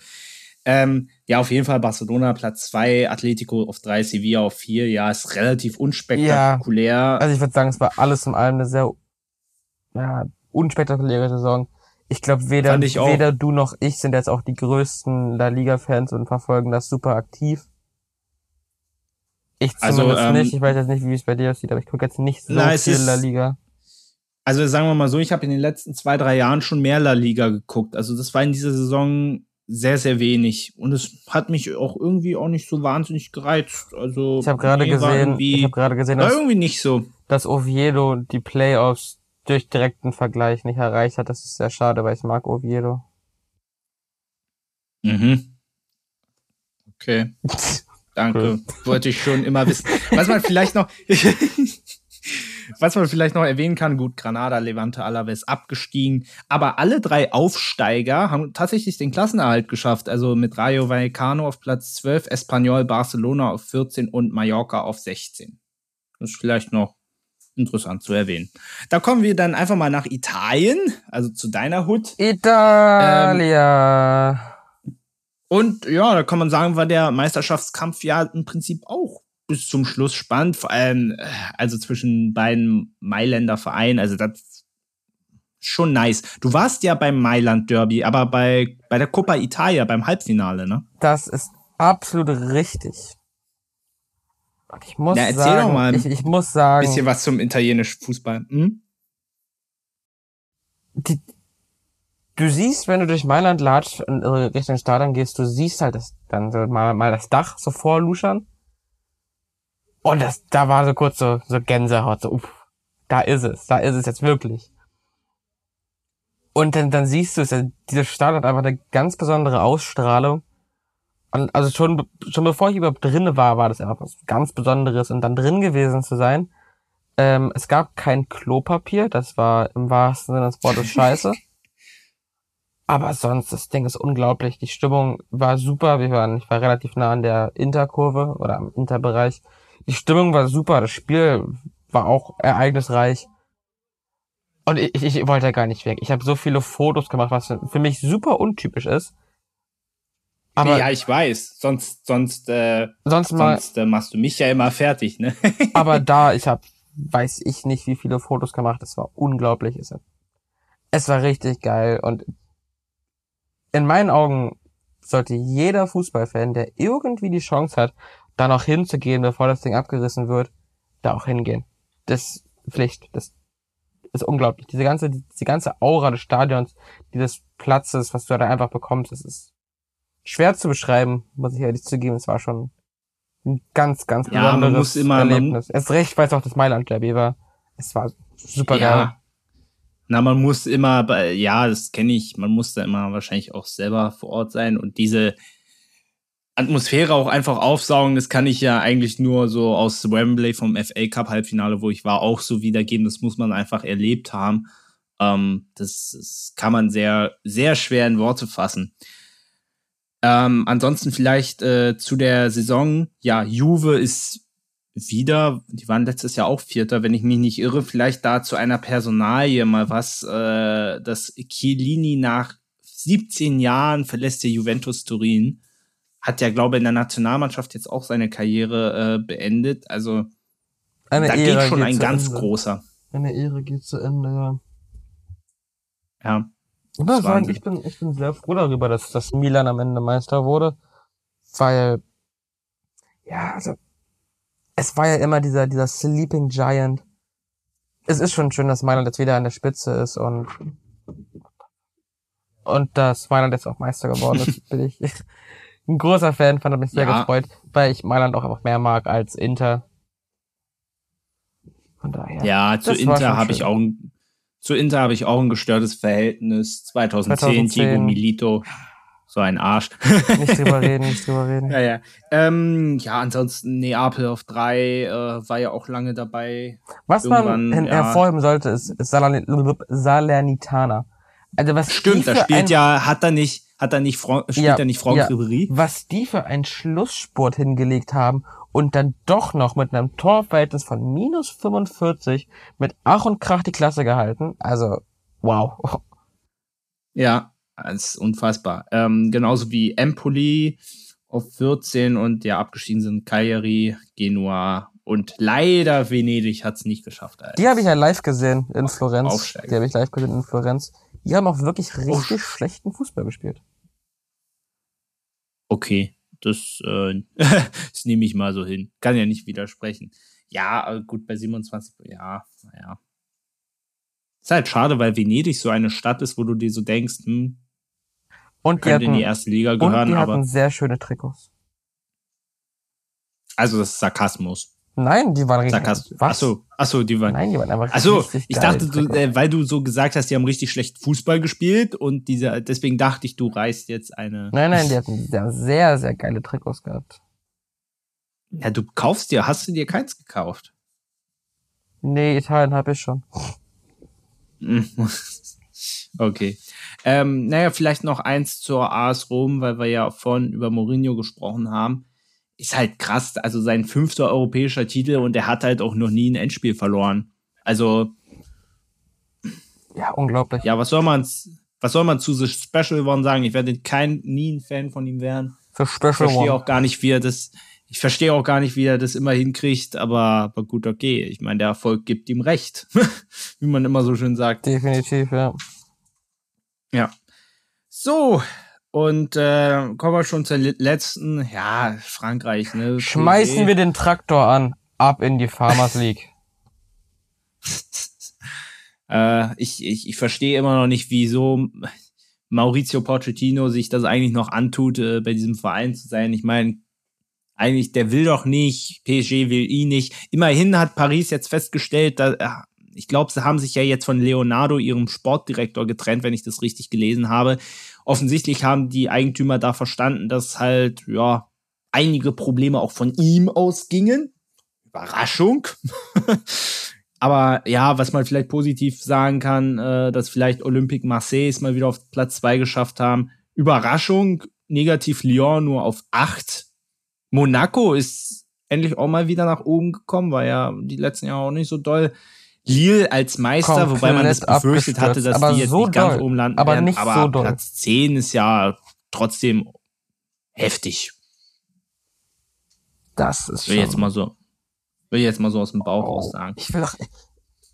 Ähm, ja, auf jeden Fall Barcelona Platz zwei, Atletico auf drei, Sevilla auf vier. Ja, ist relativ unspektakulär. Ja, also ich würde sagen, es war alles in allem eine sehr ja, unspektakuläre Saison. Ich glaube, weder, ich weder du noch ich sind jetzt auch die größten La Liga-Fans und verfolgen das super aktiv. Ich also, zumindest also, ähm, nicht. Ich weiß jetzt nicht, wie es bei dir aussieht, aber ich gucke jetzt nicht so na, viel La Liga. Also sagen wir mal so, ich habe in den letzten zwei, drei Jahren schon mehr La Liga geguckt. Also das war in dieser Saison sehr, sehr wenig. Und es hat mich auch irgendwie auch nicht so wahnsinnig gereizt. Also ich habe gerade gesehen, ich gerade gesehen, dass, irgendwie nicht so. dass Oviedo die Playoffs durch direkten Vergleich nicht erreicht hat. Das ist sehr schade, weil ich mag Oviedo. Mhm. Okay. *laughs* Danke. Wollte ich schon immer wissen. Was man vielleicht noch, *laughs* Was man vielleicht noch erwähnen kann, gut, Granada, Levante, Alaves abgestiegen, aber alle drei Aufsteiger haben tatsächlich den Klassenerhalt geschafft, also mit Rayo Vallecano auf Platz 12, Espanyol Barcelona auf 14 und Mallorca auf 16. Das ist vielleicht noch interessant zu erwähnen. Da kommen wir dann einfach mal nach Italien, also zu deiner Hut. Italia. Ähm, und ja, da kann man sagen, war der Meisterschaftskampf ja im Prinzip auch bis zum Schluss spannend, vor allem äh, also zwischen beiden Mailänder Vereinen, also das schon nice. Du warst ja beim Mailand Derby, aber bei bei der Coppa Italia beim Halbfinale, ne? Das ist absolut richtig. Und ich muss ja, erzähl sagen, doch mal ich, ich muss sagen, bisschen was zum italienischen Fußball. Hm? die, du siehst, wenn du durch Mailand latscht und Richtung Stadion gehst, du siehst halt das, dann so mal, mal das Dach so vorluschern. Und das, da war so kurz so, so Gänsehaut, so, uff, da ist es, da ist es jetzt wirklich. Und dann, dann siehst du es, diese Stadt hat einfach eine ganz besondere Ausstrahlung. Und also schon, schon bevor ich überhaupt drinne war, war das einfach was ganz Besonderes. Und dann drin gewesen zu sein, ähm, es gab kein Klopapier, das war im wahrsten Sinne des Wortes *laughs* scheiße. Aber sonst, das Ding ist unglaublich. Die Stimmung war super. Wir waren, ich war relativ nah an der Interkurve oder am Interbereich. Die Stimmung war super. Das Spiel war auch ereignisreich. Und ich, ich, wollte gar nicht weg. Ich habe so viele Fotos gemacht, was für mich super untypisch ist. Aber ja, ich weiß. Sonst, sonst, äh, sonst, mal, sonst äh, machst du mich ja immer fertig, ne? *laughs* aber da, ich habe, weiß ich nicht, wie viele Fotos gemacht. Es war unglaublich. Es war richtig geil und in meinen Augen sollte jeder Fußballfan, der irgendwie die Chance hat, da noch hinzugehen, bevor das Ding abgerissen wird, da auch hingehen. Das ist Pflicht. Das ist unglaublich. Diese ganze, diese ganze Aura des Stadions, dieses Platzes, was du da einfach bekommst, das ist schwer zu beschreiben, muss ich ehrlich zugeben. Es war schon ein ganz, ganz ja, man besonderes muss immer, Erlebnis. Erst recht, weil es auch das Mailand Derby war. Es war super geil. Ja. Na, man muss immer, bei, ja, das kenne ich, man muss da immer wahrscheinlich auch selber vor Ort sein und diese Atmosphäre auch einfach aufsaugen, das kann ich ja eigentlich nur so aus Wembley vom FA Cup Halbfinale, wo ich war, auch so wiedergeben. Das muss man einfach erlebt haben. Ähm, das, das kann man sehr, sehr schwer in Worte fassen. Ähm, ansonsten vielleicht äh, zu der Saison. Ja, Juve ist wieder, die waren letztes Jahr auch Vierter, wenn ich mich nicht irre, vielleicht da zu einer Personalie mal was, äh, dass Chiellini nach 17 Jahren verlässt der Juventus Turin hat ja, glaube ich, in der Nationalmannschaft jetzt auch seine Karriere äh, beendet. Also Eine da Ära geht schon geht ein ganz Ende. großer. Eine Ehre geht zu Ende, ja. Ja. Ich muss sagen, ich bin, ich bin sehr froh darüber, dass, dass Milan am Ende Meister wurde, weil, ja, also, es war ja immer dieser, dieser Sleeping Giant. Es ist schon schön, dass Mailand jetzt wieder an der Spitze ist und, und dass Mailand jetzt auch Meister geworden ist, *laughs* bin ich ein großer Fan von, hat mich sehr Ja. gefreut, weil ich Mailand auch einfach mehr mag als Inter. Von daher. Ja, zu Inter habe ich auch ein, zu Inter habe ich auch ein gestörtes Verhältnis. 2010, 2010. Diego Milito. So ein Arsch. Nicht drüber reden, nicht drüber reden. *laughs* ja, ja. Ähm, ja, ansonsten Neapel auf drei, äh, war ja auch lange dabei. Was man Irgendwann, hin- ja. hervorheben sollte, ist, ist Salern Salernitana. Also was Stimmt, da spielt ein, ja, hat er nicht, hat er nicht, Fran spielt Ja, er nicht Franck ja. Ribéry? was die für einen Schlusssport hingelegt haben und dann doch noch mit einem Torverhältnis von minus 45 mit Ach und Krach die Klasse gehalten. Also, wow. Ja, das ist unfassbar. Ähm, genauso wie Empoli auf 14 und ja, abgestiegen sind Cagliari, Genua und leider Venedig hat's nicht geschafft. Die habe ich ja live gesehen in Florenz. Aufsteiger. Die habe ich live gesehen in Florenz. Die haben auch wirklich richtig Uff. schlechten Fußball gespielt. Okay, das, äh, *laughs* das nehme ich mal so hin. Kann ja nicht widersprechen. Ja, äh, gut, bei 27, ja, naja. Ist halt schade, weil Venedig so eine Stadt ist, wo du dir so denkst, hm, Und die könnte in hatten, die erste Liga und gehören, die aber sehr schöne Trikots. also das ist Sarkasmus. Nein, die waren richtig. Sarkasmus. Was? Achso, achso, die waren. Nein, die waren einfach Also, richtig ich geil, dachte, du, äh, weil du so gesagt hast, die haben richtig schlecht Fußball gespielt und diese, deswegen dachte ich, du reißt jetzt eine. Nein, nein, die hatten die haben sehr, sehr geile Trikots gehabt. Ja, du kaufst dir, hast du dir keins gekauft? Nee, Italien habe ich schon. *laughs* okay. Ähm, naja, vielleicht noch eins zur AS Rom, weil wir ja vorhin über Mourinho gesprochen haben. Ist halt krass, also sein fünfter europäischer Titel und er hat halt auch noch nie ein Endspiel verloren. Also. Ja, unglaublich. Ja, was soll man, was soll man zu The Special One sagen? Ich werde kein, nie ein Fan von ihm werden. The Special ich verstehe auch gar nicht, wie er das, ich verstehe auch gar nicht, wie er das immer hinkriegt, aber, aber gut, okay. Ich meine, der Erfolg gibt ihm recht. *laughs* wie man immer so schön sagt. Definitiv, ja. Ja. So, und äh, kommen wir schon zur letzten, ja, Frankreich, ne? Schmeißen wir den Traktor an, ab in die Farmers League. *laughs* *laughs* äh, ich, ich, ich verstehe immer noch nicht, wieso Maurizio Pochettino sich das eigentlich noch antut, äh, bei diesem Verein zu sein. Ich meine, eigentlich, der will doch nicht, PSG will ihn nicht. Immerhin hat Paris jetzt festgestellt, dass, äh, ich glaube, sie haben sich ja jetzt von Leonardo, ihrem Sportdirektor, getrennt, wenn ich das richtig gelesen habe. Offensichtlich haben die Eigentümer da verstanden, dass halt, ja, einige Probleme auch von ihm ausgingen. Überraschung. *laughs* Aber ja, was man vielleicht positiv sagen kann, äh, dass vielleicht Olympique Marseille es mal wieder auf Platz zwei geschafft haben. Überraschung, negativ Lyon nur auf acht. Monaco ist endlich auch mal wieder nach oben gekommen, war ja die letzten Jahre auch nicht so doll. Lille als Meister, Komplett wobei man das befürchtet hatte, dass die jetzt so nicht ganz oben landen aber werden. Nicht aber so doll. Platz 10 ist ja trotzdem heftig. Das ist will jetzt mal so, will jetzt mal so aus dem Bauch oh, raus sagen. Ich will, auch,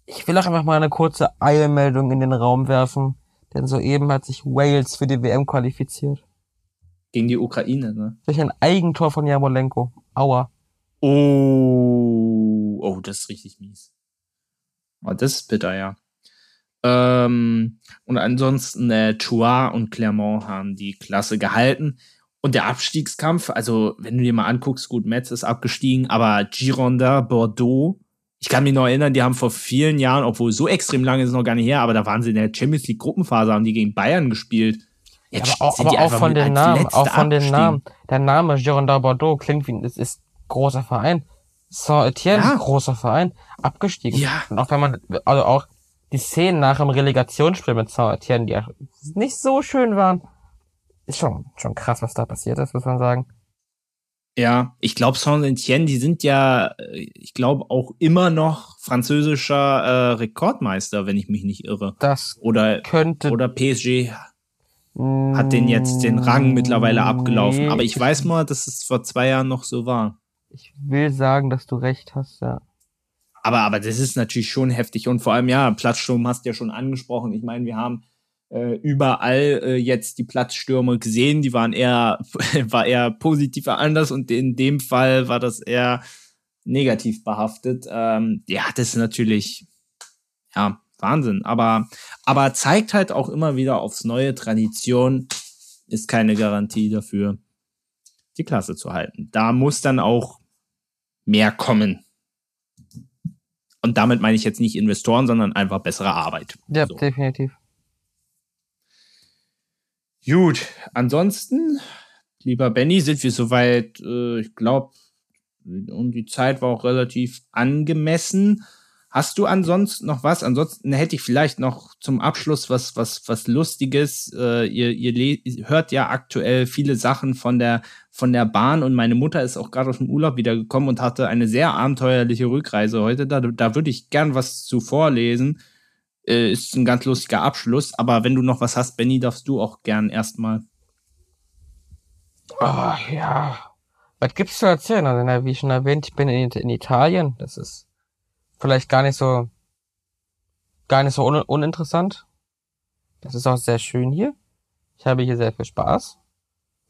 ich will auch einfach mal eine kurze Eilmeldung in den Raum werfen, denn soeben hat sich Wales für die WM qualifiziert. Gegen die Ukraine, ne? Durch ein Eigentor von Jamolenko. Aua. Oh, oh, das ist richtig mies. Oh, das ist bitter, ja. Ähm, und ansonsten äh, Chua und Clermont haben die Klasse gehalten. Und der Abstiegskampf, also wenn du dir mal anguckst, gut, Metz ist abgestiegen, aber Gironda, Bordeaux, ich kann mich noch erinnern, die haben vor vielen Jahren, obwohl so extrem lange ist es noch gar nicht her, aber da waren sie in der Champions League Gruppenphase, haben die gegen Bayern gespielt. Jetzt aber auch, aber auch von den Namen, auch von den Namen. Der Name Girondin Bordeaux klingt wie, es ist großer Verein. Saint-Etienne, ja. großer Verein, abgestiegen. Ja. Und auch wenn man, also auch die Szenen nach dem Relegationsspiel mit Saint-Etienne, die nicht so schön waren, ist schon, schon krass, was da passiert ist, muss man sagen. Ja, ich glaube, Saint-Etienne, die sind ja, äh, ich glaube, auch immer noch französischer äh, Rekordmeister, wenn ich mich nicht irre. Das oder, könnte. Oder PSG hat den jetzt den Rang mittlerweile abgelaufen. Nee, Aber ich weiß mal, dass es vor zwei Jahren noch so war. Ich will sagen, dass du recht hast, ja. Aber, aber das ist natürlich schon heftig. Und vor allem, ja, Platzsturm hast du ja schon angesprochen. Ich meine, wir haben äh, überall äh, jetzt die Platzstürme gesehen. Die waren eher, *laughs* war eher positiver anders und in dem Fall war das eher negativ behaftet. Ähm, ja, das ist natürlich, ja, Wahnsinn. Aber, aber zeigt halt auch immer wieder aufs neue Tradition ist keine Garantie dafür, die Klasse zu halten. Da muss dann auch mehr kommen. Und damit meine ich jetzt nicht Investoren, sondern einfach bessere Arbeit. Ja, so. definitiv. Gut, ansonsten, lieber Benny, sind wir soweit, äh, ich glaube, um die Zeit war auch relativ angemessen. Hast du ansonsten noch was? Ansonsten hätte ich vielleicht noch zum Abschluss was, was, was Lustiges. Äh, ihr, ihr hört ja aktuell viele Sachen von der, von der Bahn und meine Mutter ist auch gerade aus dem Urlaub wiedergekommen und hatte eine sehr abenteuerliche Rückreise heute. Da, da würde ich gern was zu vorlesen. Äh, ist ein ganz lustiger Abschluss. Aber wenn du noch was hast, Benny, darfst du auch gern erstmal. Oh, ja. Was gibt's zu erzählen? Also, wie schon erwähnt, ich bin in, in Italien. Das ist vielleicht gar nicht so, gar nicht so un uninteressant. Das ist auch sehr schön hier. Ich habe hier sehr viel Spaß.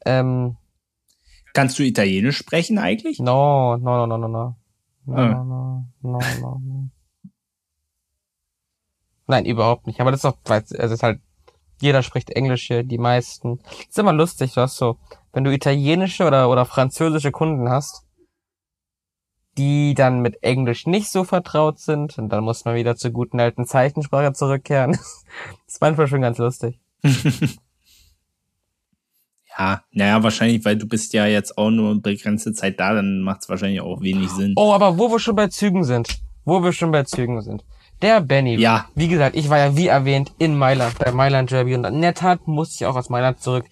Ähm, Kannst du Italienisch sprechen eigentlich? No, no, no, no, no, no. No, ah. no, no, no, no. Nein, überhaupt nicht. Aber das ist auch, es ist halt, jeder spricht Englisch hier, die meisten. Das ist immer lustig, du hast so, wenn du italienische oder, oder französische Kunden hast, die dann mit Englisch nicht so vertraut sind. Und dann muss man wieder zur guten alten Zeichensprache zurückkehren. *laughs* das ist manchmal schon ganz lustig. *laughs* ja, naja, wahrscheinlich, weil du bist ja jetzt auch nur begrenzte Zeit da, dann macht es wahrscheinlich auch wenig Sinn. Oh, aber wo wir schon bei Zügen sind. wo wir schon bei Zügen sind. Der Benny. Ja. Wie gesagt, ich war ja wie erwähnt in Mailand, bei Mailand Derby und in der Tat musste ich auch aus Mailand zurück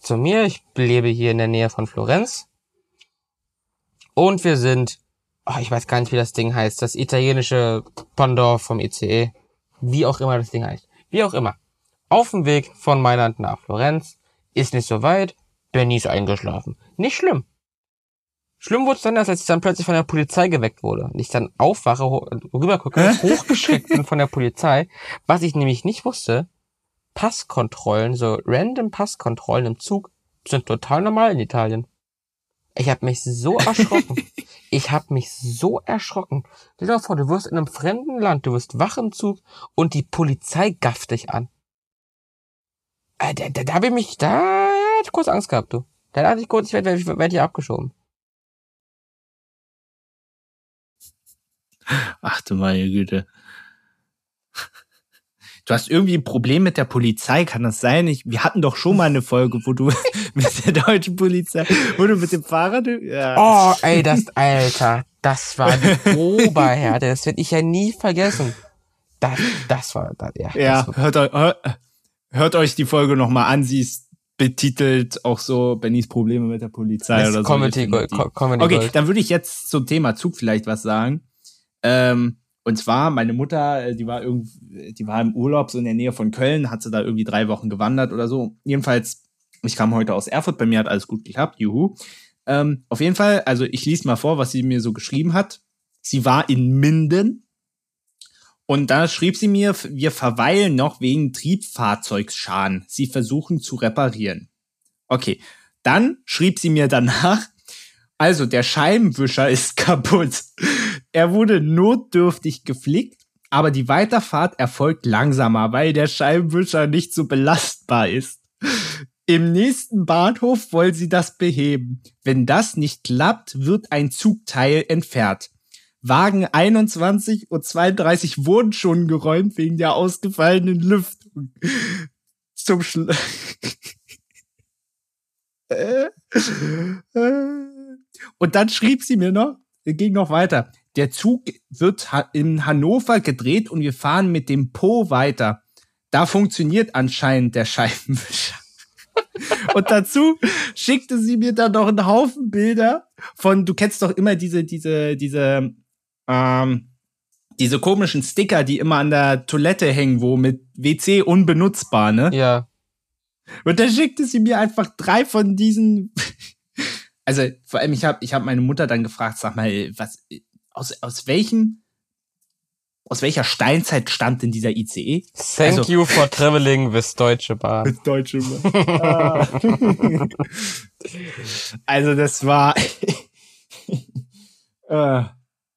zu mir. Ich lebe hier in der Nähe von Florenz. Und wir sind, oh, ich weiß gar nicht, wie das Ding heißt, das italienische Pendant vom ICE. Wie auch immer das Ding heißt. Wie auch immer. Auf dem Weg von Mailand nach Florenz. Ist nicht so weit. Benny ist eingeschlafen. Nicht schlimm. Schlimm wurde es dann, erst, als ich dann plötzlich von der Polizei geweckt wurde. Und ich dann aufwache, rübergucke, hochgeschreckt bin von der Polizei. Was ich nämlich nicht wusste, Passkontrollen, so random Passkontrollen im Zug, sind total normal in Italien. Ich habe mich so *laughs* erschrocken. ich habe mich so erschrocken. Stell dir vor, du wirst in einem fremden Land, du wirst wach im Zug und die Polizei gafft dich an. Äh, da, da, da habe ich mich, da hatte ich kurz Angst gehabt, du. Da dachte ich kurz, ich werde werd, werd hier abgeschoben. Ach du meine Güte. Du hast irgendwie ein Problem mit der Polizei, kann das sein? Ich, wir hatten doch schon mal eine Folge, wo du *laughs* mit der deutschen Polizei, wo du mit dem Fahrrad. Ja. Oh, ey, das, Alter, das war die *laughs* Oberhärte. Das werde ich ja nie vergessen. Das, das war, das, ja. ja, Das, hört, eu- hört, euch die Folge nochmal an. Sie ist betitelt auch so Bennys Probleme mit der Polizei das oder so. Comedy, finde Gold, Comedy Okay, Gold. dann würde ich jetzt zum Thema Zug vielleicht was sagen. Ähm, und zwar, meine Mutter, äh, die war irgendwie, die war im Urlaub so in der Nähe von Köln, hat sie da irgendwie drei Wochen gewandert oder so. Jedenfalls, ich kam heute aus Erfurt, bei mir hat alles gut geklappt, juhu. Ähm, auf jeden Fall, also ich lese mal vor, was sie mir so geschrieben hat. Sie war in Minden und da schrieb sie mir, wir verweilen noch wegen Triebfahrzeugsschaden. Sie versuchen zu reparieren. Okay, dann schrieb sie mir danach, also der Scheibenwischer *laughs* ist kaputt. Er wurde notdürftig geflickt, aber die Weiterfahrt erfolgt langsamer, weil der Scheibenwischer nicht so belastbar ist. Im nächsten Bahnhof wollen sie das beheben. Wenn das nicht klappt, wird ein Zugteil entfernt. Wagen 21 und 32 wurden schon geräumt wegen der ausgefallenen Lüftung. Zum Schluss. *laughs* Und dann schrieb sie mir noch, ging noch weiter. Der Zug wird in Hannover gedreht und wir fahren mit dem Po weiter. Da funktioniert anscheinend der Scheibenwischer. *laughs* und dazu schickte sie mir dann noch einen Haufen Bilder von, du kennst doch immer diese, diese, diese, ähm, diese komischen Sticker, die immer an der Toilette hängen, wo mit WC unbenutzbar, ne? Ja. Und dann schickte sie mir einfach drei von diesen. *laughs* Also vor allem, ich habe ich hab meine Mutter dann gefragt, sag mal, was aus, aus welchem aus welcher Steinzeit stammt denn dieser ICE? Thank Also- you for traveling with Deutsche Bahn. Deutsche *laughs* Ah. Also das war. *laughs* Äh,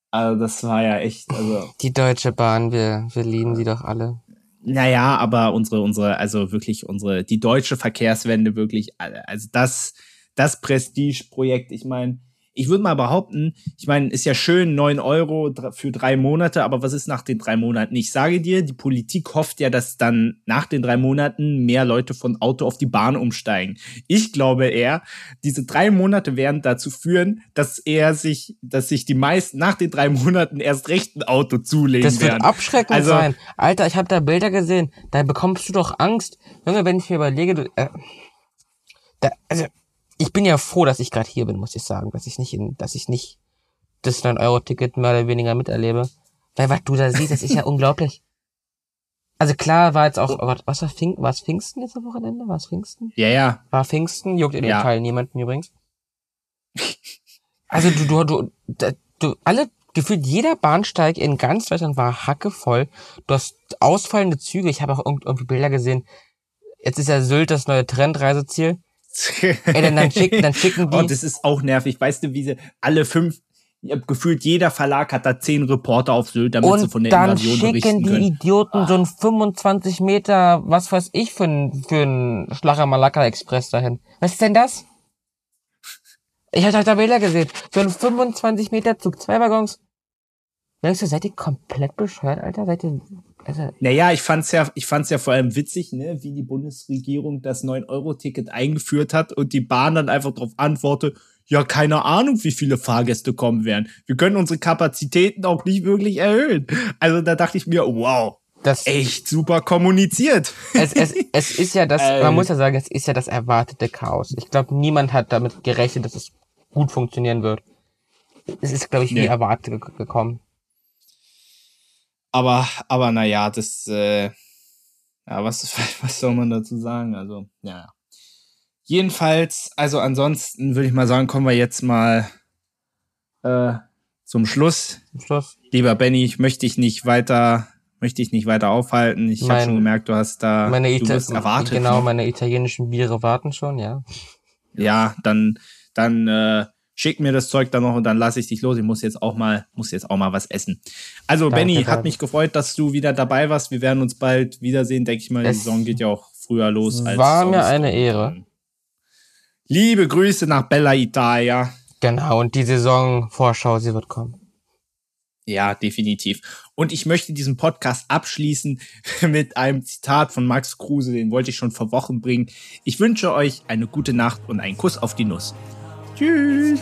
also das war ja echt. Also Die Deutsche Bahn, wir, wir lieben sie doch alle. Naja, aber unsere, unsere, also wirklich unsere, die deutsche Verkehrswende wirklich, also das, das Prestigeprojekt, ich meine, ich würde mal behaupten, ich meine, ist ja schön, neun Euro für drei Monate, aber was ist nach den drei Monaten? Ich sage dir, die Politik hofft ja, dass dann nach den drei Monaten mehr Leute von Auto auf die Bahn umsteigen. Ich glaube eher, diese drei Monate werden dazu führen, dass er sich, dass sich die meisten nach den drei Monaten erst recht ein Auto zulegen Das wird werden. abschreckend Also- sein. Alter, ich habe da Bilder gesehen. Da bekommst du doch Angst. Junge, wenn ich mir überlege, du, äh, da, also, ich bin ja froh, dass ich gerade hier bin, muss ich sagen. Dass ich nicht in, dass ich nicht das 9-Euro-Ticket mehr oder weniger miterlebe. Weil was du da siehst, das ist ja *laughs* unglaublich. Also klar war jetzt auch, oh Gott, was war Pfing, war es Pfingsten jetzt am Wochenende? War es Pfingsten? Ja, ja, War Pfingsten, juckt in Ja. Italien niemanden übrigens. *laughs* Also du, du, du, da- du, alle, gefühlt jeder Bahnsteig in ganz Deutschland war hackevoll. Du hast ausfallende Züge. Ich habe auch irgend- irgendwie Bilder gesehen. Jetzt ist ja Sylt das neue Trendreiseziel. Ey, dann, dann, schicken, dann schicken die. Oh, das ist auch nervig. Weißt du, wie sie alle fünf, gefühlt jeder Verlag hat da zehn Reporter auf Sylt, damit sie von und der dann Invasion schicken die können. Idioten so einen 25 Meter, was weiß ich, für einen für einen Schlacher Malaka Express dahin. Was ist denn das? Ich hatte halt da Bilder gesehen. So ein 25 Meter Zug, zwei Waggons. Denkst du, seid ihr komplett bescheuert, Alter? Seid ihr, naja, ich fand's ja, ich fand's ja vor allem witzig, ne, wie die Bundesregierung das 9-Euro-Ticket eingeführt hat und die Bahn dann einfach darauf antwortet, ja, keine Ahnung, wie viele Fahrgäste kommen werden. Wir können unsere Kapazitäten auch nicht wirklich erhöhen. Also da dachte ich mir, wow, das echt super kommuniziert. Es, es, es ist ja das, ähm, *laughs* man muss ja sagen, es ist ja das erwartete Chaos. Ich glaube, niemand hat damit gerechnet, dass es gut funktionieren wird. Es ist, glaube ich, wie nee. erwartet gekommen. Aber, aber naja, das, äh, ja, was, *laughs* was soll man dazu sagen? Also, ja. Jedenfalls, also ansonsten würde ich mal sagen, kommen wir jetzt mal äh, zum Schluss. Zum Schluss. Lieber Benny, ich möchte dich nicht weiter, möchte ich nicht weiter aufhalten. Ich habe schon gemerkt, du hast da, meine du wirst erwartet. Genau, meine italienischen Biere warten schon, ja. Ja, dann, dann äh, schick mir das Zeug dann noch und dann lasse ich dich los. Ich muss jetzt auch mal, muss jetzt auch mal was essen. Also, Danke, Benny, hat mich gefreut, dass du wieder dabei warst. Wir werden uns bald wiedersehen, denke ich mal. Die Saison geht ja auch früher los. Als war mir eine Ehre. Liebe Grüße nach Bella Italia. Genau, und die Saisonvorschau, sie wird kommen. Ja, definitiv. Und ich möchte diesen Podcast abschließen *laughs* mit einem Zitat von Max Kruse, den wollte ich schon vor Wochen bringen. Ich wünsche euch eine gute Nacht und einen Kuss auf die Nuss. Tschüss.